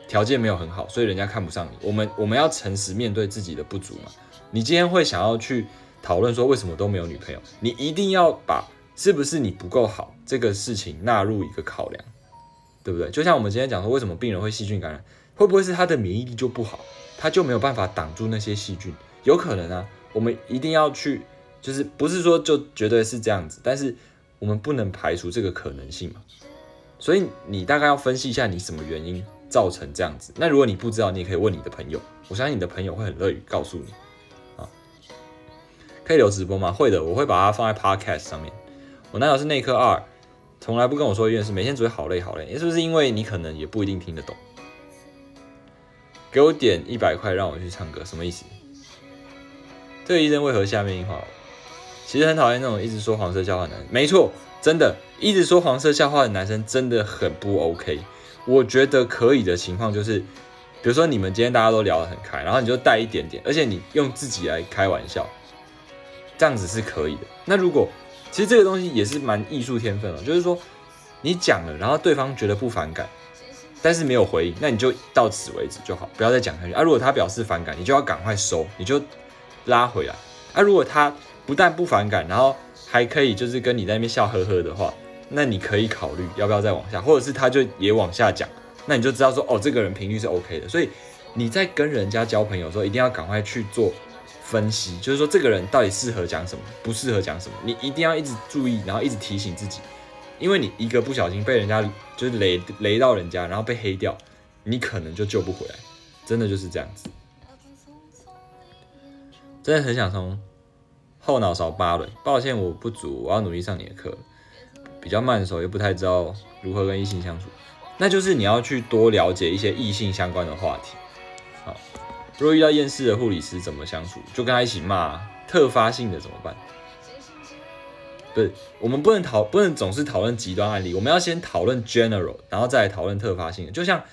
条件没有很好，所以人家看不上你？我们我们要诚实面对自己的不足嘛。你今天会想要去讨论说为什么都没有女朋友？你一定要把是不是你不够好这个事情纳入一个考量，对不对？就像我们今天讲说，为什么病人会细菌感染？会不会是他的免疫力就不好，他就没有办法挡住那些细菌？有可能啊，我们一定要去，就是不是说就绝对是这样子，但是我们不能排除这个可能性嘛。所以你大概要分析一下你什么原因造成这样子。那如果你不知道，你也可以问你的朋友，我相信你的朋友会很乐于告诉你啊。可以留直播吗？会的，我会把它放在 podcast 上面。我男友是内科二，从来不跟我说一件事，每天只会好累好累。是不是因为你可能也不一定听得懂？给我点一百块让我去唱歌，什么意思？这个医生为何下面一话？其实很讨厌那种一直说黄色笑话的男生。没错，真的，一直说黄色笑话的男生真的很不 OK。我觉得可以的情况就是，比如说你们今天大家都聊得很开，然后你就带一点点，而且你用自己来开玩笑，这样子是可以的。那如果其实这个东西也是蛮艺术天分哦，就是说你讲了，然后对方觉得不反感。但是没有回应，那你就到此为止就好，不要再讲下去啊！如果他表示反感，你就要赶快收，你就拉回来啊！如果他不但不反感，然后还可以就是跟你在那边笑呵呵的话，那你可以考虑要不要再往下，或者是他就也往下讲，那你就知道说哦，这个人频率是 OK 的。所以你在跟人家交朋友的时候，一定要赶快去做分析，就是说这个人到底适合讲什么，不适合讲什么，你一定要一直注意，然后一直提醒自己。因为你一个不小心被人家就是雷雷到人家，然后被黑掉，你可能就救不回来，真的就是这样子。真的很想从后脑勺扒了，抱歉我不足，我要努力上你的课。比较慢手，又不太知道如何跟异性相处，那就是你要去多了解一些异性相关的话题。如果遇到厌世的护理师怎么相处？就跟他一起骂。特发性的怎么办？不是，我们不能讨，不能总是讨论极端案例。我们要先讨论 general，然后再来讨论特发性的。就像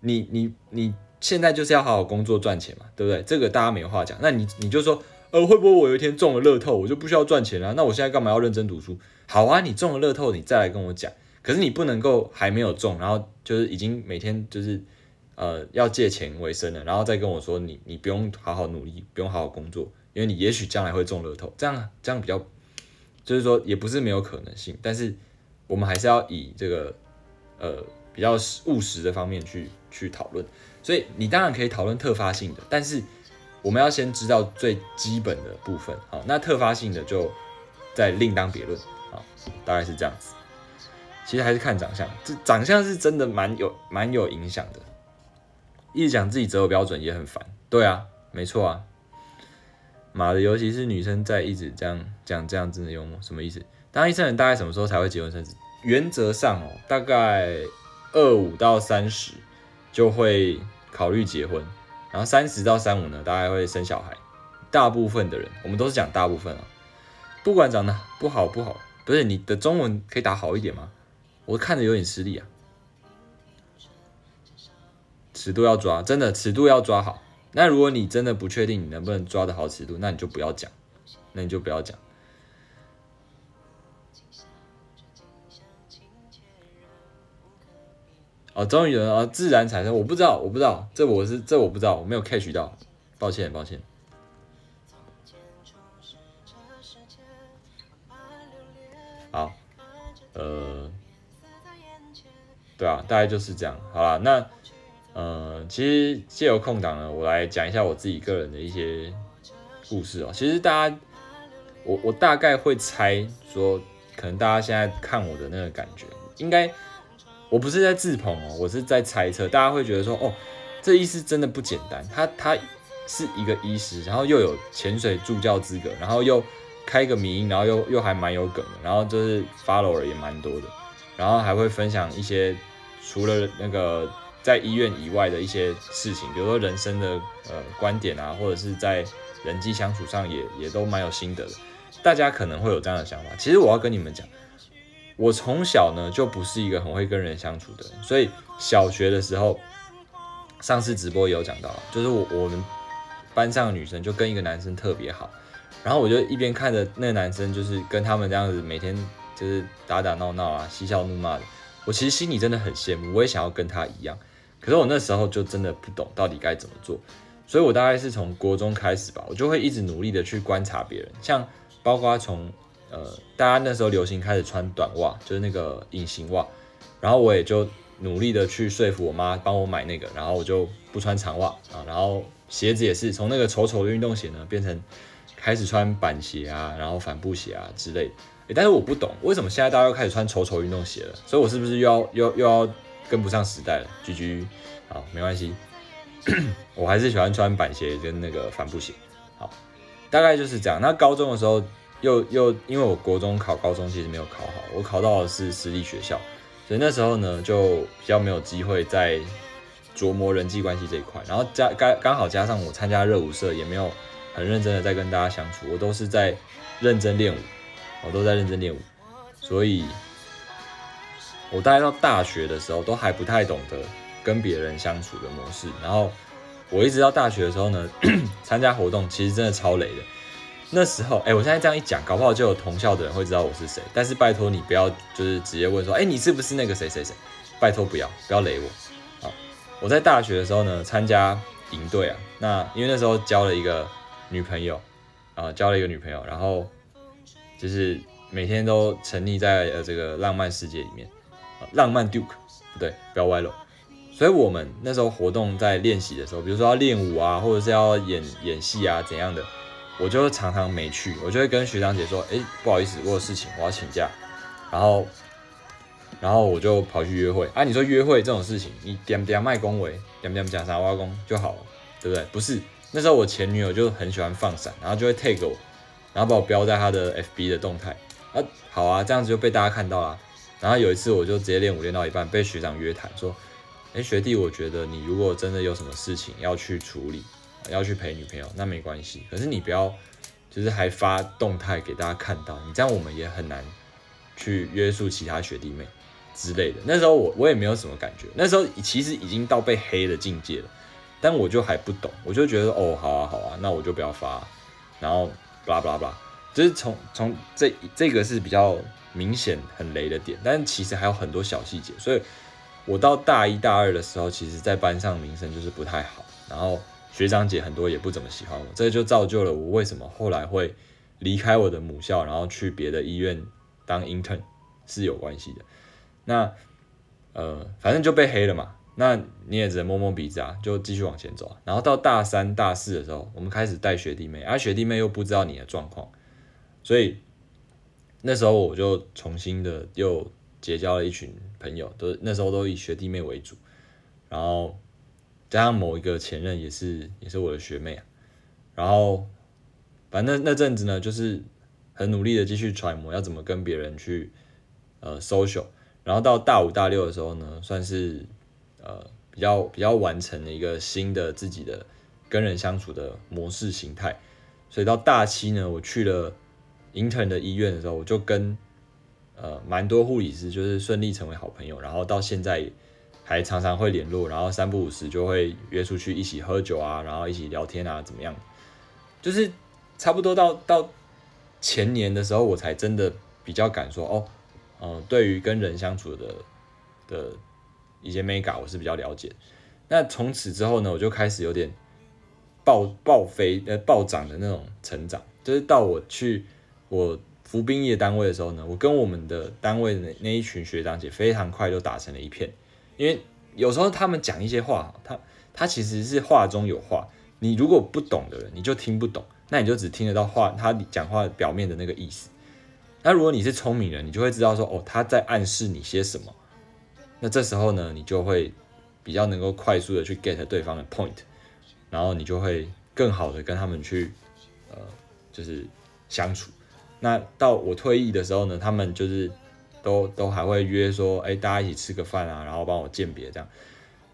你，你，你现在就是要好好工作赚钱嘛，对不对？这个大家没话讲。那你，你就说，呃，会不会我有一天中了乐透，我就不需要赚钱了？那我现在干嘛要认真读书？好啊，你中了乐透，你再来跟我讲。可是你不能够还没有中，然后就是已经每天就是呃要借钱为生的，然后再跟我说你，你不用好好努力，不用好好工作，因为你也许将来会中乐透。这样，这样比较。就是说，也不是没有可能性，但是我们还是要以这个呃比较务实的方面去去讨论。所以你当然可以讨论特发性的，但是我们要先知道最基本的部分。好，那特发性的就再另当别论。好，大概是这样子。其实还是看长相，这长相是真的蛮有蛮有影响的。一直讲自己择偶标准也很烦。对啊，没错啊。妈的，尤其是女生在一直这样讲这样真的幽默，什么意思？当一生人大概什么时候才会结婚生子？原则上哦，大概二五到三十就会考虑结婚，然后三十到三五呢，大概会生小孩。大部分的人，我们都是讲大部分啊，不管长得不好不好，不是你的中文可以打好一点吗？我看着有点吃力啊，尺度要抓，真的尺度要抓好。那如果你真的不确定你能不能抓得好尺度，那你就不要讲，那你就不要讲。哦，终于有人啊，自然产生，我不知道，我不知道，这我是这我不知道，我没有 catch 到，抱歉，抱歉。好，呃，对啊，大概就是这样，好了，那。呃，其实借由空档呢，我来讲一下我自己个人的一些故事哦。其实大家，我我大概会猜说，可能大家现在看我的那个感觉，应该我不是在自捧哦，我是在猜测，大家会觉得说，哦，这医师真的不简单，他他是一个医师，然后又有潜水助教资格，然后又开个名，然后又又还蛮有梗的，然后就是 follower 也蛮多的，然后还会分享一些除了那个。在医院以外的一些事情，比如说人生的呃观点啊，或者是在人际相处上也也都蛮有心得的。大家可能会有这样的想法，其实我要跟你们讲，我从小呢就不是一个很会跟人相处的人，所以小学的时候，上次直播也有讲到，就是我我们班上的女生就跟一个男生特别好，然后我就一边看着那男生就是跟他们这样子每天就是打打闹闹啊，嬉笑怒骂的，我其实心里真的很羡慕，我也想要跟他一样。可是我那时候就真的不懂到底该怎么做，所以我大概是从国中开始吧，我就会一直努力的去观察别人，像包括从呃大家那时候流行开始穿短袜，就是那个隐形袜，然后我也就努力的去说服我妈帮我买那个，然后我就不穿长袜啊，然后鞋子也是从那个丑丑的运动鞋呢变成开始穿板鞋啊，然后帆布鞋啊之类，但是我不懂为什么现在大家又开始穿丑丑运动鞋了，所以我是不是又要又又要？跟不上时代了，G G，好，没关系，我还是喜欢穿板鞋跟那个帆布鞋。好，大概就是这样。那高中的时候，又又因为我国中考高中其实没有考好，我考到的是私立学校，所以那时候呢就比较没有机会在琢磨人际关系这一块。然后加刚刚好加上我参加热舞社，也没有很认真的在跟大家相处，我都是在认真练舞，我都在认真练舞，所以。我大概到大学的时候，都还不太懂得跟别人相处的模式。然后我一直到大学的时候呢，参加活动其实真的超雷的。那时候，哎，我现在这样一讲，搞不好就有同校的人会知道我是谁。但是拜托你不要就是直接问说，哎，你是不是那个谁谁谁？拜托不要，不要雷我。啊，我在大学的时候呢，参加营队啊。那因为那时候交了一个女朋友，啊，交了一个女朋友，然后就是每天都沉溺在呃这个浪漫世界里面。浪漫 Duke 不对，不要歪了。所以我们那时候活动在练习的时候，比如说要练舞啊，或者是要演演戏啊怎样的，我就常常没去。我就会跟学长姐说：“哎，不好意思，我有事情，我要请假。”然后，然后我就跑去约会。啊，你说约会这种事情，你点点卖恭维，点点讲啥挖工就好了，对不对？不是，那时候我前女友就很喜欢放闪，然后就会 take 我，然后把我标在她的 FB 的动态。啊，好啊，这样子就被大家看到了。然后有一次，我就直接练舞练到一半，被学长约谈说：“哎，学弟，我觉得你如果真的有什么事情要去处理，要去陪女朋友，那没关系。可是你不要，就是还发动态给大家看到，你这样我们也很难去约束其他学弟妹之类的。”那时候我我也没有什么感觉，那时候其实已经到被黑的境界了，但我就还不懂，我就觉得哦，好啊好啊，那我就不要发，然后巴拉巴拉巴拉，就是从从这这个是比较。明显很雷的点，但是其实还有很多小细节，所以我到大一大二的时候，其实在班上名声就是不太好，然后学长姐很多也不怎么喜欢我，这就造就了我为什么后来会离开我的母校，然后去别的医院当 intern 是有关系的。那呃，反正就被黑了嘛，那你也只能摸摸鼻子啊，就继续往前走。啊然后到大三、大四的时候，我们开始带学弟妹，而学弟妹又不知道你的状况，所以。那时候我就重新的又结交了一群朋友，都那时候都以学弟妹为主，然后加上某一个前任也是也是我的学妹啊，然后反正那那阵子呢，就是很努力的继续揣摩要怎么跟别人去呃 social，然后到大五大六的时候呢，算是呃比较比较完成了一个新的自己的跟人相处的模式形态，所以到大七呢，我去了。Intern 的医院的时候，我就跟呃蛮多护理师就是顺利成为好朋友，然后到现在还常常会联络，然后三不五时就会约出去一起喝酒啊，然后一起聊天啊，怎么样？就是差不多到到前年的时候，我才真的比较敢说哦，呃，对于跟人相处的的一些 mega 我是比较了解。那从此之后呢，我就开始有点暴暴飞呃暴涨的那种成长，就是到我去。我服兵役的单位的时候呢，我跟我们的单位的那那一群学长姐非常快就打成了一片，因为有时候他们讲一些话，他他其实是话中有话，你如果不懂的人，你就听不懂，那你就只听得到话，他讲话表面的那个意思。那如果你是聪明人，你就会知道说，哦，他在暗示你些什么。那这时候呢，你就会比较能够快速的去 get 对方的 point，然后你就会更好的跟他们去，呃，就是相处。那到我退役的时候呢，他们就是都都还会约说，哎，大家一起吃个饭啊，然后帮我鉴别这样，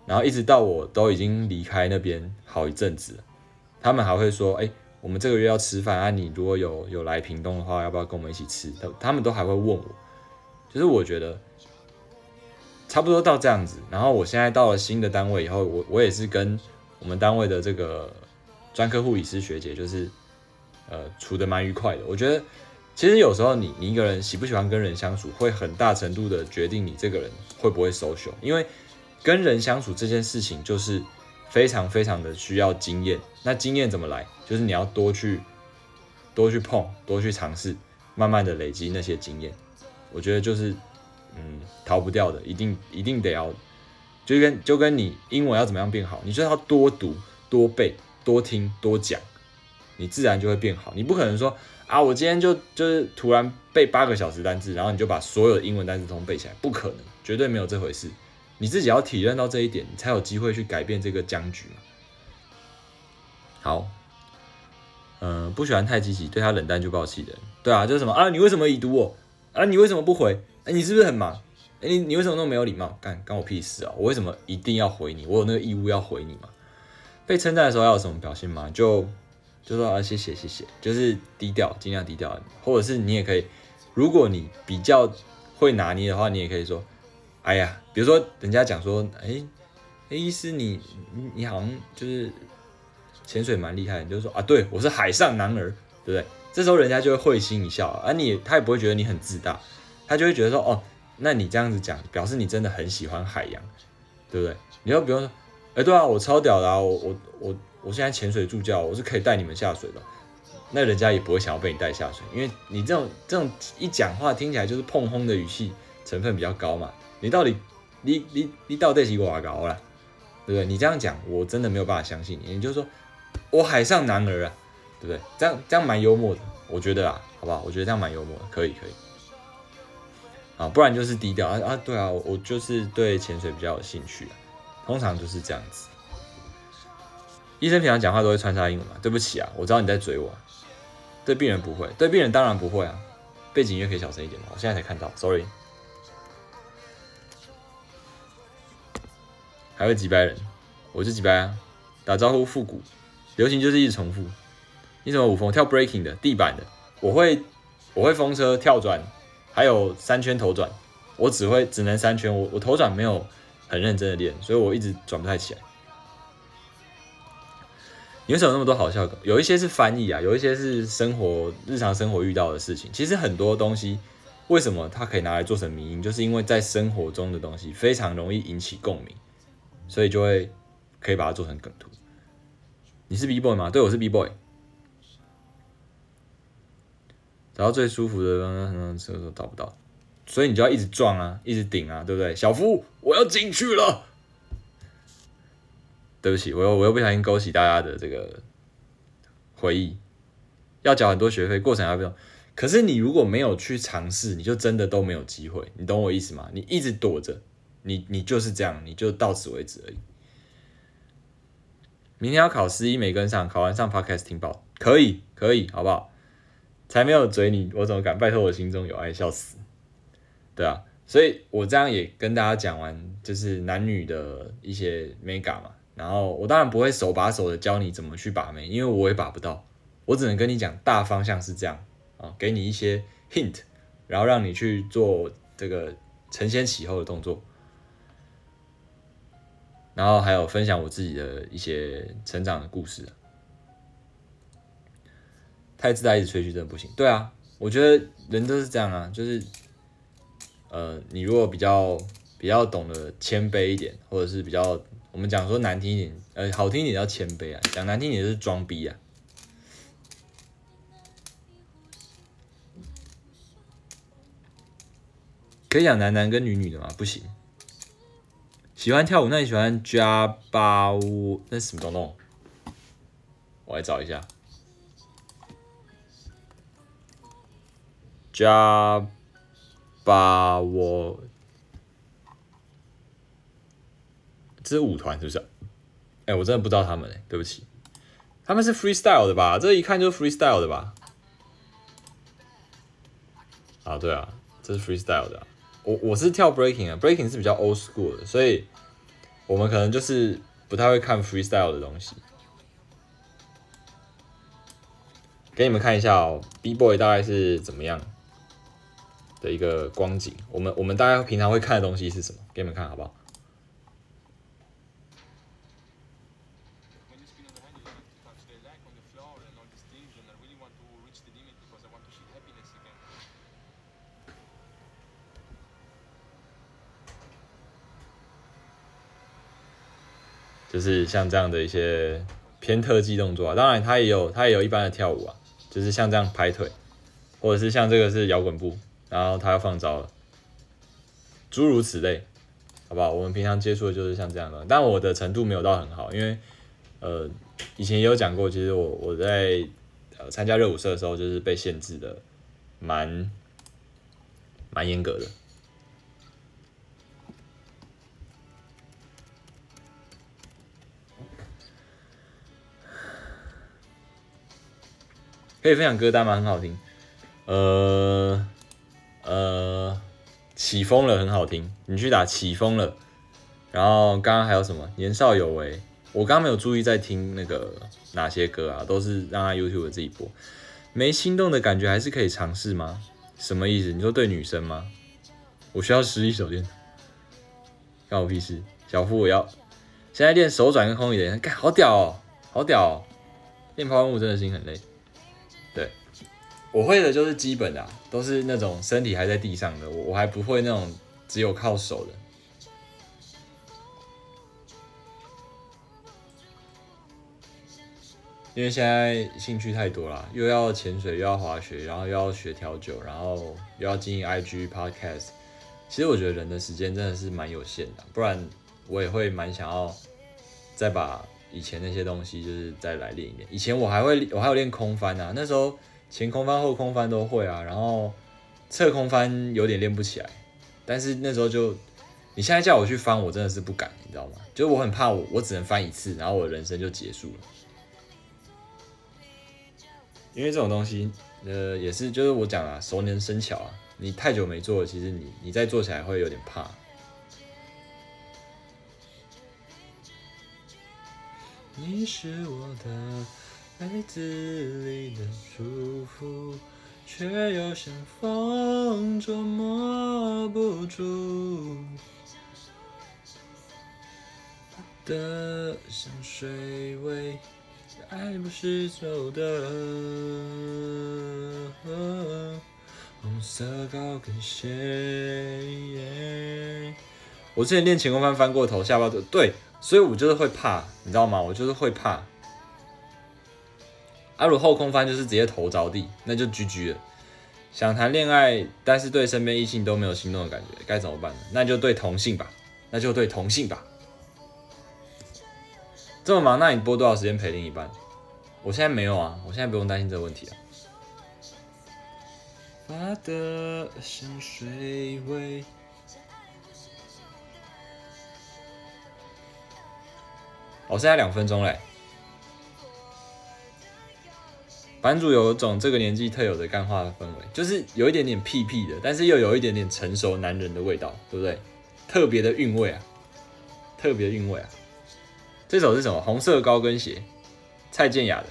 然后一直到我都已经离开那边好一阵子，他们还会说，哎，我们这个月要吃饭啊，你如果有有来屏东的话，要不要跟我们一起吃？他他们都还会问我，就是我觉得差不多到这样子，然后我现在到了新的单位以后，我我也是跟我们单位的这个专科护理师学姐，就是呃处的蛮愉快的，我觉得。其实有时候你你一个人喜不喜欢跟人相处，会很大程度的决定你这个人会不会 social。因为跟人相处这件事情就是非常非常的需要经验。那经验怎么来？就是你要多去多去碰，多去尝试，慢慢的累积那些经验。我觉得就是嗯逃不掉的，一定一定得要，就跟就跟你英文要怎么样变好，你就要多读、多背、多听、多讲，你自然就会变好。你不可能说。啊！我今天就就是突然背八个小时单词，然后你就把所有的英文单词通背起来，不可能，绝对没有这回事。你自己要体认到这一点，你才有机会去改变这个僵局嘛。好，嗯，不喜欢太积极，对他冷淡就暴气的人。对啊，就是什么啊？你为什么已读我？啊，你为什么不回？哎，你是不是很忙？哎，你你为什么那么没有礼貌？干干我屁事啊！我为什么一定要回你？我有那个义务要回你吗？被称赞的时候要有什么表现吗？就就说啊，谢谢谢谢，就是低调，尽量低调。或者是你也可以，如果你比较会拿捏的话，你也可以说，哎呀，比如说人家讲说，哎哎，医师你你好像就是潜水蛮厉害，你就说啊，对我是海上男儿，对不对？这时候人家就会会心一笑，而你他也不会觉得你很自大，他就会觉得说，哦，那你这样子讲，表示你真的很喜欢海洋，对不对？你要比如说。哎，对啊，我超屌的啊！我我我我现在潜水助教，我是可以带你们下水的。那人家也不会想要被你带下水，因为你这种这种一讲话听起来就是碰轰的语气成分比较高嘛。你到底你你你到底是多高了，对不对？你这样讲，我真的没有办法相信你。你就说我海上男儿啊，对不对？这样这样蛮幽默的，我觉得啊，好不好？我觉得这样蛮幽默的，可以可以。啊，不然就是低调啊啊！对啊，我就是对潜水比较有兴趣。通常就是这样子。医生平常讲话都会穿插英文嘛？对不起啊，我知道你在追我。对病人不会，对病人当然不会啊。背景音乐可以小声一点吗？我现在才看到，sorry。还会几百人，我是几百啊。打招呼复古，流行就是一直重复。你怎么舞风？跳 breaking 的，地板的。我会，我会风车跳转，还有三圈头转。我只会只能三圈，我我头转没有。很认真的练，所以我一直转不太起来。你为什么那么多好笑梗？有一些是翻译啊，有一些是生活日常生活遇到的事情。其实很多东西为什么它可以拿来做成迷音，就是因为在生活中的东西非常容易引起共鸣，所以就会可以把它做成梗图。你是 B boy 吗？对，我是 B boy。找到最舒服的，嗯，厕所找不到。所以你就要一直撞啊，一直顶啊，对不对？小夫，我要进去了。对不起，我又我又不小心勾起大家的这个回忆。要缴很多学费，过程要不用。可是你如果没有去尝试，你就真的都没有机会。你懂我意思吗？你一直躲着，你你就是这样，你就到此为止而已。明天要考十一没跟上，考完上 podcast 听报，可以可以，好不好？才没有嘴你，我怎么敢？拜托我心中有爱，笑死。对啊，所以我这样也跟大家讲完，就是男女的一些美感嘛。然后我当然不会手把手的教你怎么去把妹，因为我也把不到。我只能跟你讲大方向是这样啊，给你一些 hint，然后让你去做这个承先启后的动作。然后还有分享我自己的一些成长的故事。太自大一直吹嘘真的不行。对啊，我觉得人都是这样啊，就是。呃，你如果比较比较懂得谦卑一点，或者是比较我们讲说难听一点，呃，好听一点叫谦卑啊，讲难听一点就是装逼啊。可以讲男男跟女女的吗？不行。喜欢跳舞，那你喜欢加巴乌？那是什么东东？我来找一下。加。把我，这是舞团是不是？哎，我真的不知道他们哎，对不起，他们是 freestyle 的吧？这一看就是 freestyle 的吧？啊，对啊，这是 freestyle 的。我我是跳 breaking 啊，breaking 是比较 old school 的，所以我们可能就是不太会看 freestyle 的东西。给你们看一下哦，B boy 大概是怎么样？的一个光景，我们我们大家平常会看的东西是什么？给你们看好不好？就是像这样的一些偏特技动作啊，当然它也有它也有一般的跳舞啊，就是像这样拍腿，或者是像这个是摇滚步。然后他要放招了，诸如此类，好不好？我们平常接触的就是像这样的，但我的程度没有到很好，因为呃，以前也有讲过，其实我我在呃参加热舞社的时候，就是被限制的蛮蛮严格的。可以分享歌单吗？很好听。呃呃，起风了，很好听。你去打起风了。然后刚刚还有什么？年少有为。我刚刚没有注意在听那个哪些歌啊，都是让他 YouTube 自己播。没心动的感觉还是可以尝试吗？什么意思？你说对女生吗？我需要实力手电，关我屁事。小夫我要现在练手转跟空椅的人，干好屌哦，好屌哦！练抛物真的心很累。我会的就是基本的，都是那种身体还在地上的，我我还不会那种只有靠手的。因为现在兴趣太多了，又要潜水，又要滑雪，然后又要学调酒，然后又要经营 IG podcast。其实我觉得人的时间真的是蛮有限的，不然我也会蛮想要再把以前那些东西就是再来练一练。以前我还会，我还有练空翻啊，那时候前空翻、后空翻都会啊，然后侧空翻有点练不起来。但是那时候就，你现在叫我去翻，我真的是不敢，你知道吗？就是我很怕我，我只能翻一次，然后我的人生就结束了。因为这种东西，呃，也是就是我讲啊，熟能生巧啊。你太久没做，其实你你再做起来会有点怕。你是我的杯子里的祝福，却又像风捉摸不住的像水味。爱不是走的，红色高跟鞋。我之前练前空翻翻过头，下巴都对，所以我就是会怕，你知道吗？我就是会怕。阿鲁后空翻就是直接头着地，那就 GG 了。想谈恋爱，但是对身边异性都没有心动的感觉，该怎么办呢？那就对同性吧，那就对同性吧。这么忙，那你播多少时间陪另一半？我现在没有啊，我现在不用担心这个问题啊。发的像水味。我剩下两分钟嘞。版主有一种这个年纪特有的干话的氛围，就是有一点点屁屁的，但是又有一点点成熟男人的味道，对不对？特别的韵味啊，特别韵味啊。这首是什么？红色高跟鞋，蔡健雅的。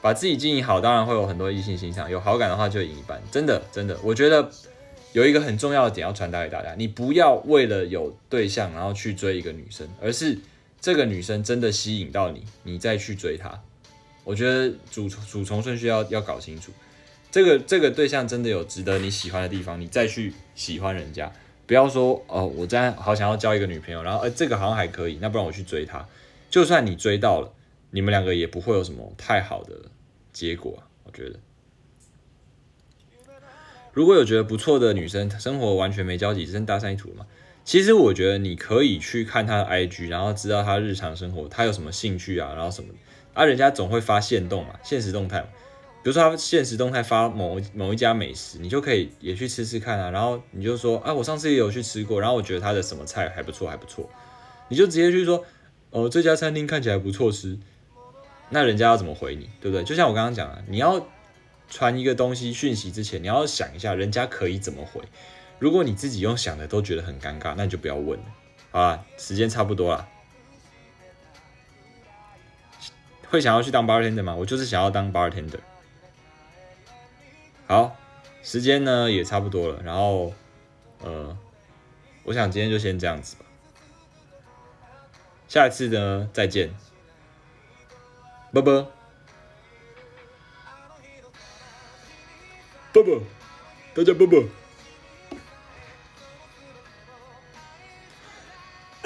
把自己经营好，当然会有很多异性欣赏。有好感的话就赢一半，真的真的。我觉得有一个很重要的点要传达给大家：你不要为了有对象然后去追一个女生，而是这个女生真的吸引到你，你再去追她。我觉得主主从顺序要要搞清楚。这个这个对象真的有值得你喜欢的地方，你再去喜欢人家。不要说哦，我真的好想要交一个女朋友，然后呃这个好像还可以，那不然我去追她。就算你追到了，你们两个也不会有什么太好的结果。我觉得，如果有觉得不错的女生，生活完全没交集，只剩搭讪一图嘛？其实我觉得你可以去看她的 IG，然后知道她日常生活，她有什么兴趣啊，然后什么，啊，人家总会发现动嘛，现实动态嘛。比如说他现实动态发某某一家美食，你就可以也去吃吃看啊。然后你就说，啊，我上次也有去吃过，然后我觉得他的什么菜还不错，还不错。你就直接去说，哦，这家餐厅看起来不错吃。那人家要怎么回你，对不对？就像我刚刚讲啊，你要传一个东西讯息之前，你要想一下人家可以怎么回。如果你自己用想的都觉得很尴尬，那你就不要问了。好了，时间差不多了。会想要去当 bartender 吗？我就是想要当 bartender。好，时间呢也差不多了，然后，呃，我想今天就先这样子吧，下一次呢再见，啵啵，啵啵，大家啵啵。